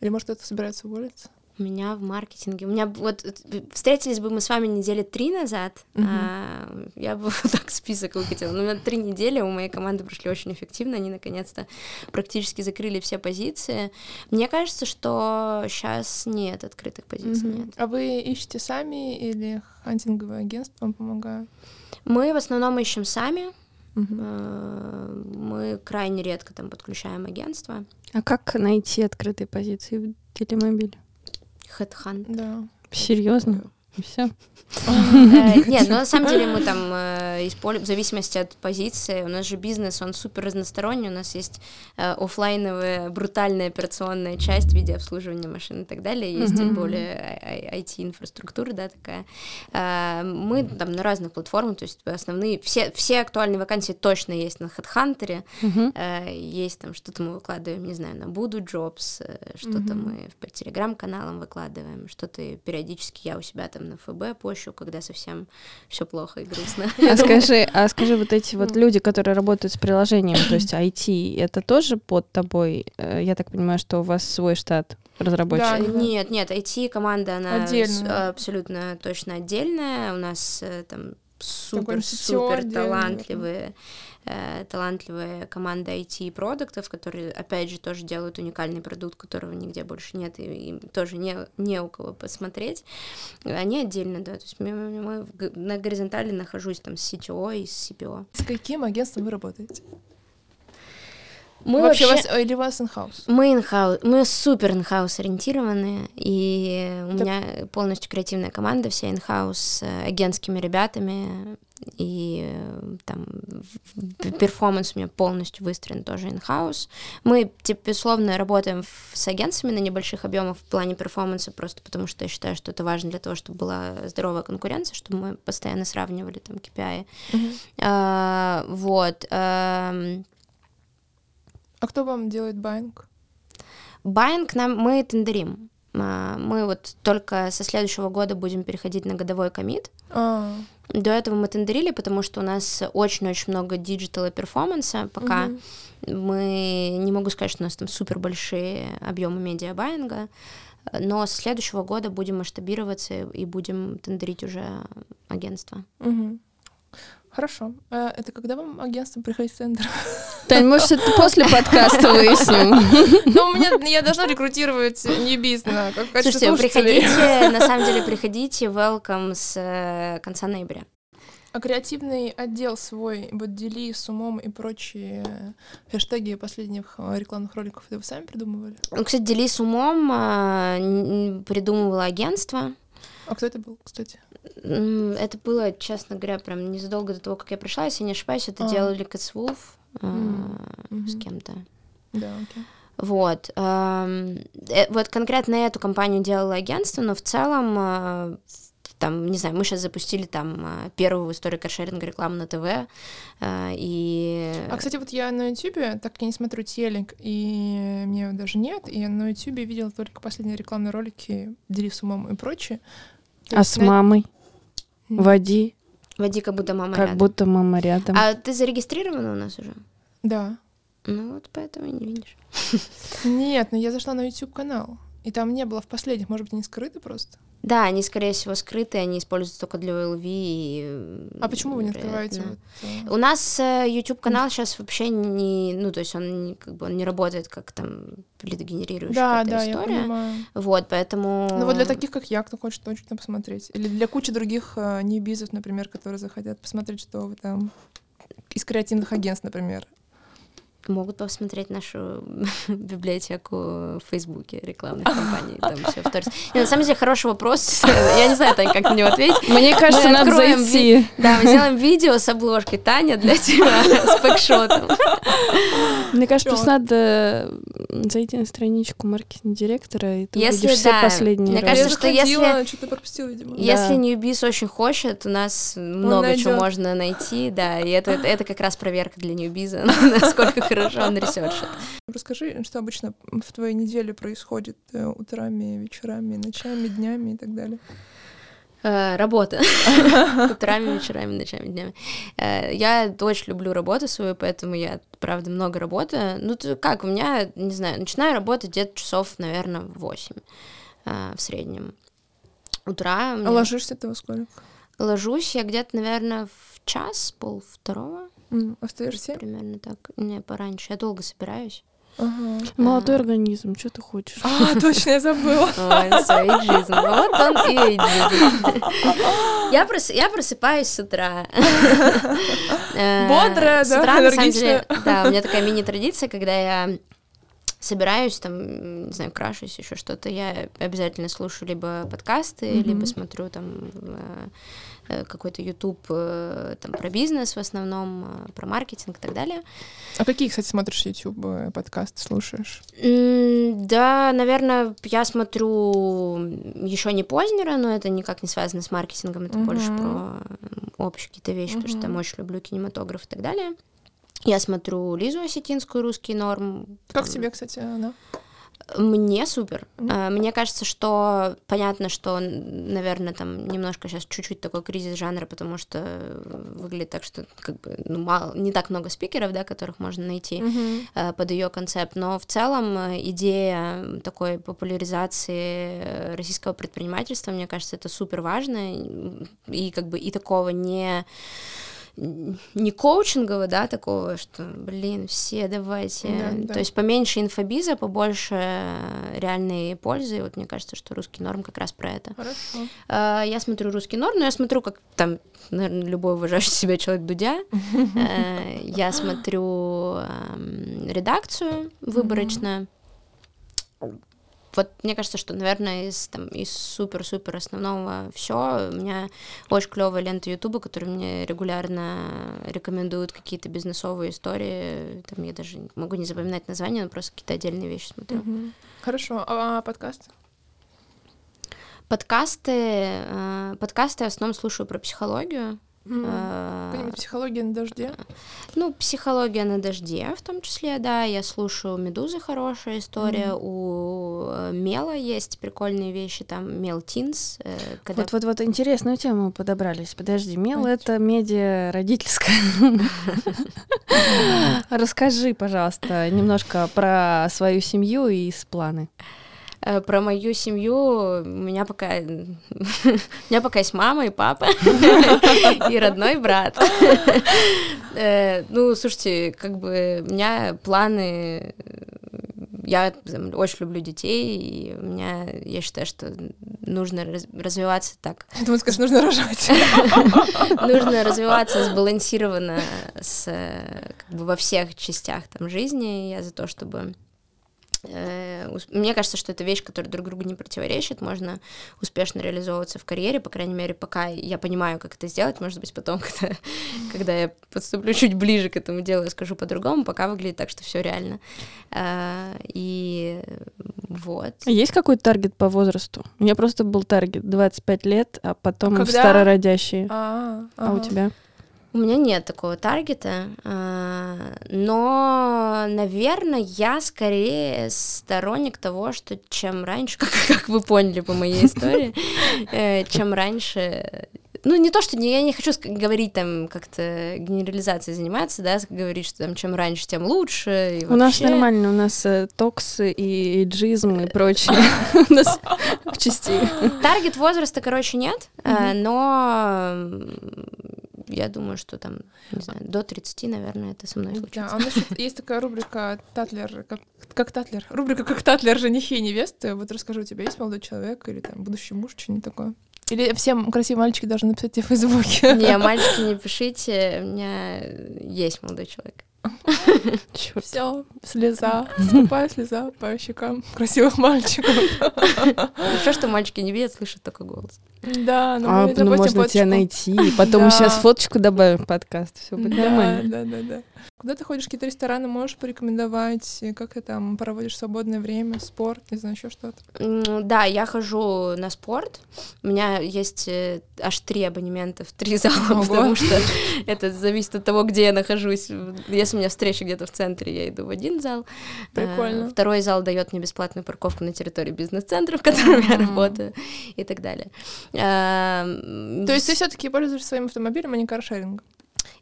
[SPEAKER 2] Или, может, кто-то собирается уволиться?
[SPEAKER 1] У меня в маркетинге. У меня вот встретились бы мы с вами недели три назад, uh-huh. а, я бы [laughs] вот так список выкатила. Но у меня три недели у моей команды прошли очень эффективно. Они наконец-то практически закрыли все позиции. Мне кажется, что сейчас нет открытых позиций. Uh-huh. Нет.
[SPEAKER 2] А вы ищете сами или хантинговое агентство вам помогает?
[SPEAKER 1] Мы в основном ищем сами. Uh-huh. Мы крайне редко там подключаем агентство.
[SPEAKER 3] А как найти открытые позиции в телемобиле?
[SPEAKER 1] Headhunt.
[SPEAKER 2] Да.
[SPEAKER 3] Серьезно? Все.
[SPEAKER 1] Э, [laughs] нет, ну на самом деле мы там э, используем, в зависимости от позиции, у нас же бизнес, он супер разносторонний, у нас есть э, офлайновая брутальная операционная часть в виде обслуживания машин и так далее, есть более IT-инфраструктура, да, такая. Мы там на разных платформах, то есть основные, все, все актуальные вакансии точно есть на HeadHunter, есть там что-то мы выкладываем, не знаю, на Буду Jobs, что-то мы по телеграм-каналам выкладываем, что-то периодически я у себя там на ФБ пощу, когда совсем все плохо и грустно. [laughs]
[SPEAKER 3] А скажи, а скажи, вот эти вот люди, которые работают с приложением, то есть IT, это тоже под тобой? Э, я так понимаю, что у вас свой штат разработчиков?
[SPEAKER 1] Да, нет, нет, IT-команда, она отдельная. абсолютно точно отдельная. У нас э, там супер-супер талантливые э, талантливая команда IT и продуктов, которые, опять же, тоже делают уникальный продукт, которого нигде больше нет, и им тоже не, не у кого посмотреть. Они отдельно, да, то есть мы, мы на горизонтали нахожусь там с CTO и с CPO.
[SPEAKER 2] С каким агентством вы работаете? Мы вообще, вообще вас, или вас in-house?
[SPEAKER 1] Мы in-house, мы супер in-house ориентированные, и у так... меня полностью креативная команда, вся in-house с агентскими ребятами, и э, там перформанс у меня полностью выстроен тоже in-house. Мы, типа, безусловно, работаем с агентствами на небольших объемах в плане перформанса, просто потому что я считаю, что это важно для того, чтобы была здоровая конкуренция, чтобы мы постоянно сравнивали там KPI. Mm-hmm. А, вот. А,
[SPEAKER 2] а кто вам делает баинг?
[SPEAKER 1] Баинг нам мы тендерим. А, мы вот только со следующего года будем переходить на годовой commit. А. До этого мы тендерили, потому что у нас очень-очень много диджитала перформанса пока. Угу. Мы не могу сказать, что у нас там супер большие объемы медиабайинга, но со следующего года будем масштабироваться и будем тендерить уже агентство.
[SPEAKER 2] Угу. Хорошо. А это когда вам агентство приходит в тендер? [laughs]
[SPEAKER 3] Тань, может, это после подкаста выясним? [laughs]
[SPEAKER 2] Ну, у меня, я должна рекрутировать не бизнес, как
[SPEAKER 1] Слушайте, приходите, [laughs] на самом деле, приходите, welcome с э, конца ноября.
[SPEAKER 2] А креативный отдел свой, вот дели с умом и прочие хэштеги последних э, рекламных роликов, это вы сами придумывали?
[SPEAKER 1] Ну, кстати, дели с умом а, придумывало агентство.
[SPEAKER 2] А кто это был, кстати?
[SPEAKER 1] Это было, честно говоря, прям незадолго до того, как я пришла, если не ошибаюсь, это а. делали Кэтсвулф mm. с кем-то.
[SPEAKER 2] Да, окей.
[SPEAKER 1] Вот. Э, вот конкретно эту компанию делало агентство, но в целом э, там, не знаю, мы сейчас запустили там э, первую в истории каршеринга рекламу на ТВ, и...
[SPEAKER 2] А, кстати, вот я на Ютубе, так я не смотрю телек, и мне даже нет, и я на Ютубе видела только последние рекламные ролики «Дели с умом» и прочее.
[SPEAKER 3] А с мамой? Води.
[SPEAKER 1] Води, как будто мама
[SPEAKER 3] как
[SPEAKER 1] рядом.
[SPEAKER 3] Как будто мама рядом.
[SPEAKER 1] А ты зарегистрирована у нас уже?
[SPEAKER 2] Да.
[SPEAKER 1] Ну вот поэтому и не видишь.
[SPEAKER 2] Нет, но я зашла на YouTube канал. И там не было в последних, может быть, они скрыты просто?
[SPEAKER 1] Да, они, скорее всего, скрыты, они используются только для OLV. И,
[SPEAKER 2] а почему вы не открываете? Вот,
[SPEAKER 1] э... У нас э, YouTube-канал сейчас вообще не, ну, то есть он как бы он не работает как там лидогенерирующая
[SPEAKER 2] да, да,
[SPEAKER 1] история.
[SPEAKER 2] Я понимаю.
[SPEAKER 1] Вот, поэтому...
[SPEAKER 2] Ну вот для таких, как я, кто хочет точно посмотреть. Или для кучи других э, например, которые захотят посмотреть, что вы там из креативных агентств, например.
[SPEAKER 1] Могут посмотреть нашу [laughs] библиотеку в Фейсбуке рекламных компаний. Там все в На самом деле, хороший вопрос. [laughs] Я не знаю, Таня, как на него ответить.
[SPEAKER 3] Мне кажется, надо зайти.
[SPEAKER 1] Да, мы сделаем видео с обложкой. Таня для тебя с пэкшотом.
[SPEAKER 3] Мне кажется, просто надо зайти на страничку маркетинг-директора, и ты если, увидишь да, все последние
[SPEAKER 1] Мне кажется, что если...
[SPEAKER 2] что-то пропустила, видимо.
[SPEAKER 1] Если New biz очень хочет, у нас много чего можно найти, да, и это, это как раз проверка для new biz, [laughs] насколько хорошо он ресерчит.
[SPEAKER 2] Расскажи, что обычно в твоей неделе происходит э, утрами, вечерами, ночами, днями и так далее.
[SPEAKER 1] Э, работа. [laughs] Утрами, вечерами, ночами, днями. Э, я очень люблю работу свою, поэтому я, правда, много работаю. Ну, как, у меня, не знаю, начинаю работать где-то часов, наверное, в 8 в среднем. Утра.
[SPEAKER 2] А ложишься ты во сколько?
[SPEAKER 1] Ложусь я где-то, наверное, в час, пол второго.
[SPEAKER 2] Mm, остаешься?
[SPEAKER 1] Примерно так. Не, пораньше. Я долго собираюсь.
[SPEAKER 3] Ага. Молодой а. организм, что ты хочешь?
[SPEAKER 2] А, [laughs] точно, я забыла. [laughs]
[SPEAKER 1] Эйджизм. Вот он и эйджизм. Я, прос... я просыпаюсь с утра.
[SPEAKER 2] Э, Бодрая, да, утра, энергичная.
[SPEAKER 1] Да, у меня такая мини-традиция, когда я собираюсь, там, не знаю, крашусь, еще что-то, я обязательно слушаю либо подкасты, mm-hmm. либо смотрю там э, какой-то YouTube э, там про бизнес в основном, про маркетинг и так далее.
[SPEAKER 2] А какие, кстати, смотришь YouTube подкасты, слушаешь?
[SPEAKER 1] Да, наверное, я смотрю еще не Познера, но это никак не связано с маркетингом, это mm-hmm. больше про общие какие-то вещи, mm-hmm. потому что там очень люблю кинематограф и так далее. Я смотрю Лизу Осетинскую, русский норм.
[SPEAKER 2] Как тебе, кстати, она?
[SPEAKER 1] Мне супер. Mm-hmm. Мне кажется, что понятно, что, наверное, там немножко сейчас чуть-чуть такой кризис жанра, потому что выглядит так, что как бы ну, мало, не так много спикеров, да, которых можно найти mm-hmm. под ее концепт. Но в целом э, идея такой популяризации российского предпринимательства, мне кажется, это супер важно и как бы и такого не не коучингового, да, такого, что, блин, все давайте. Да, да. То есть поменьше инфобиза, побольше реальной пользы. Вот мне кажется, что русский норм как раз про это.
[SPEAKER 2] Хорошо.
[SPEAKER 1] А, я смотрю русский норм, но я смотрю, как там, наверное, любой уважающий себя человек Дудя. [laughs] Э, я смотрю редакцию выборочно вот мне кажется, что, наверное, из, там, из супер-супер основного все. У меня очень клевая лента Ютуба, которая мне регулярно рекомендуют какие-то бизнесовые истории. Там я даже могу не запоминать названия, но просто какие-то отдельные вещи смотрю. Угу.
[SPEAKER 2] Хорошо. А подкасты?
[SPEAKER 1] Подкасты, э, подкасты я в основном слушаю про психологию.
[SPEAKER 2] Mm. психология на дожде?
[SPEAKER 1] Ну, психология на дожде в том числе, да. Я слушаю «Медузы» хорошая история. У э, Мела есть прикольные вещи, там Мел Тинс.
[SPEAKER 3] Э, когда... Вот, вот, вот интересную тему подобрались. Подожди, Мел — это медиа родительская. [laughs] Расскажи, пожалуйста, немножко про свою семью и планы.
[SPEAKER 1] Э, про мою семью у меня пока [laughs] у меня пока есть мама и папа [laughs] и родной брат. [laughs] Э, ну, слушайте, как бы у меня планы я очень люблю детей, и у меня, я считаю, что нужно развиваться так.
[SPEAKER 2] Я думаю, скажешь, нужно рожать.
[SPEAKER 1] Нужно развиваться сбалансированно с, как бы во всех частях там жизни. Я за то, чтобы Э, мне кажется, что это вещь, которая друг другу не противоречит, можно успешно реализовываться в карьере, по крайней мере, пока я понимаю, как это сделать, может быть, потом, [laughs] когда, когда я подступлю чуть ближе к этому делу, я скажу по-другому, пока выглядит так, что все реально. Э, и вот.
[SPEAKER 3] А есть какой-то таргет по возрасту? У меня просто был таргет 25 лет, а потом когда? старородящие. А, а, а у тебя?
[SPEAKER 1] У меня нет такого таргета, а, но, наверное, я скорее сторонник того, что чем раньше, [laughs] как, как вы поняли по моей [laughs] истории, э, чем раньше ну, не то, что не, я не хочу говорить там как-то генерализацией заниматься, да, говорить, что там чем раньше, тем лучше.
[SPEAKER 3] у нас нормально, у нас э, токсы и эйджизм и прочее [laughs] у нас в части.
[SPEAKER 1] Таргет возраста, короче, нет, э, но я думаю, что там, не знаю, до 30, наверное, это со мной случится.
[SPEAKER 2] Да, а насчет, есть такая рубрика «Татлер», как, как «Татлер», рубрика «Как Татлер, женихи и невесты». Вот расскажу, у тебя есть молодой человек или там будущий муж, что-нибудь такое? Или всем красивые мальчики должны написать тебе в Фейсбуке?
[SPEAKER 1] Не, [laughs] мальчики, не пишите, у меня есть молодой человек.
[SPEAKER 2] Черт. Все, слеза, скупая слеза по щекам красивых мальчиков.
[SPEAKER 1] Хорошо, что мальчики не видят, слышат только голос.
[SPEAKER 2] Да,
[SPEAKER 3] ну, а, ну можно фоточку. тебя найти, потом сейчас фоточку добавим в подкаст, все будет
[SPEAKER 2] да,
[SPEAKER 3] нормально.
[SPEAKER 2] Да, да, да. Куда ты ходишь, какие-то рестораны можешь порекомендовать? Как ты там проводишь свободное время, спорт, не знаю, еще что-то?
[SPEAKER 1] Да, я хожу на спорт. У меня есть э, аж три абонемента в три [laughs] зала, Ого. потому что это зависит от того, где я нахожусь. Если у меня встреча где-то в центре, я иду в один зал.
[SPEAKER 2] Прикольно.
[SPEAKER 1] Второй зал дает мне бесплатную парковку на территории бизнес-центра, [laughs] в котором я работаю, и так далее.
[SPEAKER 2] То есть ты все-таки пользуешься своим автомобилем, а не каршерингом?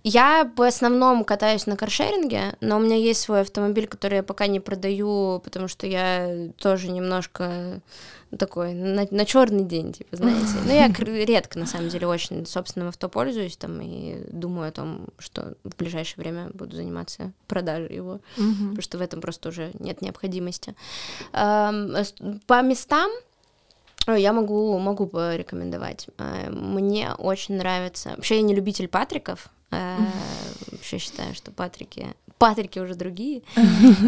[SPEAKER 1] Я в основном катаюсь на каршеринге, но у меня есть свой автомобиль, который я пока не продаю, потому что я тоже немножко такой на, на черный день, типа, знаете. Ну, я [laughs] редко, на самом деле, очень собственным авто пользуюсь там и думаю о том, что в ближайшее время буду заниматься продажей его, потому что в этом просто уже нет необходимости. По местам я могу, могу порекомендовать. Э, мне очень нравится... Вообще, я не любитель Патриков. Э, вообще считаю, что Патрики... Патрики уже другие. [laughs]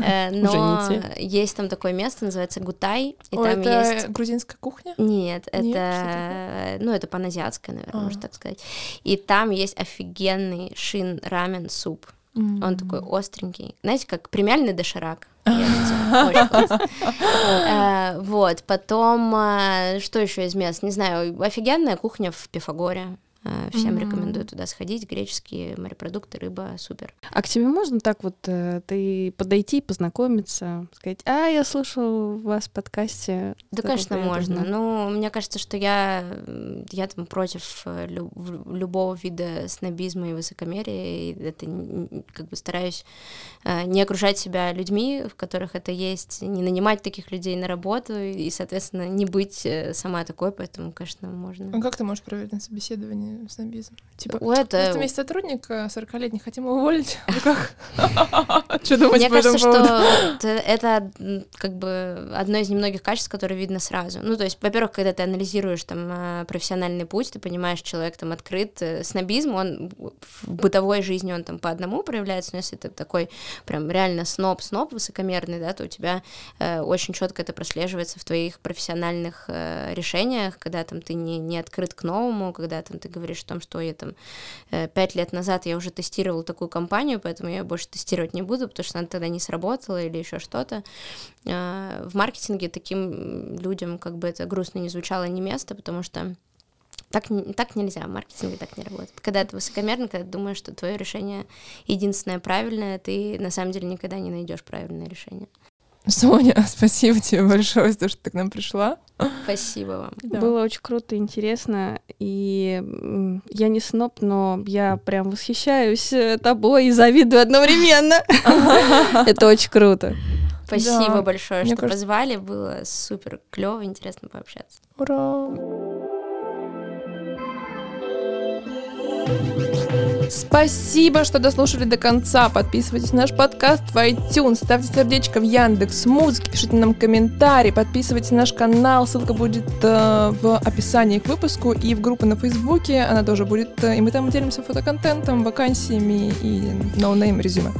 [SPEAKER 1] Э, но есть там такое место, называется Гутай.
[SPEAKER 2] И там есть... грузинская кухня?
[SPEAKER 1] Нет, это... Ну, это паназиатская, наверное, можно так сказать. И там есть офигенный шин рамен суп. Он такой остренький. Знаете, как премиальный доширак. [laughs] Э, вот, потом, что еще из мест? Не знаю, офигенная кухня в Пифагоре. Э, всем mm-hmm. рекомендую туда сходить. Греческие морепродукты, рыба, супер.
[SPEAKER 3] А к тебе можно так вот э, ты подойти, познакомиться, сказать, а, я слушал вас в подкасте.
[SPEAKER 1] Да, конечно, можно. Но мне кажется, что я, я там против э, люб, любого вида снобизма и высокомерия, и это как бы стараюсь не окружать себя людьми, в которых это есть, не нанимать таких людей на работу и, соответственно, не быть сама такой, поэтому, конечно, можно.
[SPEAKER 2] А как ты можешь проверить на снобизм. Типа,
[SPEAKER 1] у это...
[SPEAKER 2] у есть сотрудник 40-летний, хотим его уволить. [laughs] Что
[SPEAKER 1] думать Мне кажется, что это как бы одно из немногих качеств, которые видно сразу. Ну, то есть, во-первых, когда ты анализируешь там э, профессиональный путь, ты понимаешь, человек там открыт. Э, снобизм, он в бытовой жизни, он там по одному проявляется, но если ты такой прям реально сноб-сноб высокомерный, да, то у тебя э, очень четко это прослеживается в твоих профессиональных решениях, когда там ты не, не открыт к новому, когда там ты говоришь говоришь о том, что я там э, пять лет назад я уже тестировала такую компанию, поэтому я больше тестировать не буду, потому что она тогда не сработала или еще что-то. А, в маркетинге таким людям, как бы это грустно не звучало, не место, потому что так, так нельзя, в маркетинге так не работает. Когда ты высокомерный, когда ты думаешь, что твое решение единственное правильное, ты на самом деле никогда не найдешь правильное решение.
[SPEAKER 2] Соня, [laughs] спасибо тебе большое за то, что ты к нам пришла.
[SPEAKER 1] Спасибо вам.
[SPEAKER 3] Да. Было очень круто, интересно. И я не сноб, но я прям восхищаюсь э, тобой и завидую одновременно. [laughs] Это очень круто.
[SPEAKER 1] Спасибо большое, что позвали. Было супер клево, интересно пообщаться.
[SPEAKER 2] Ура! Спасибо, что дослушали до конца. Подписывайтесь на наш подкаст в iTunes, ставьте сердечко в Яндекс Музыке, пишите нам комментарии, подписывайтесь на наш канал, ссылка будет э, в описании к выпуску и в группу на Фейсбуке, она тоже будет, э, и мы там делимся фотоконтентом, вакансиями и no name резюме.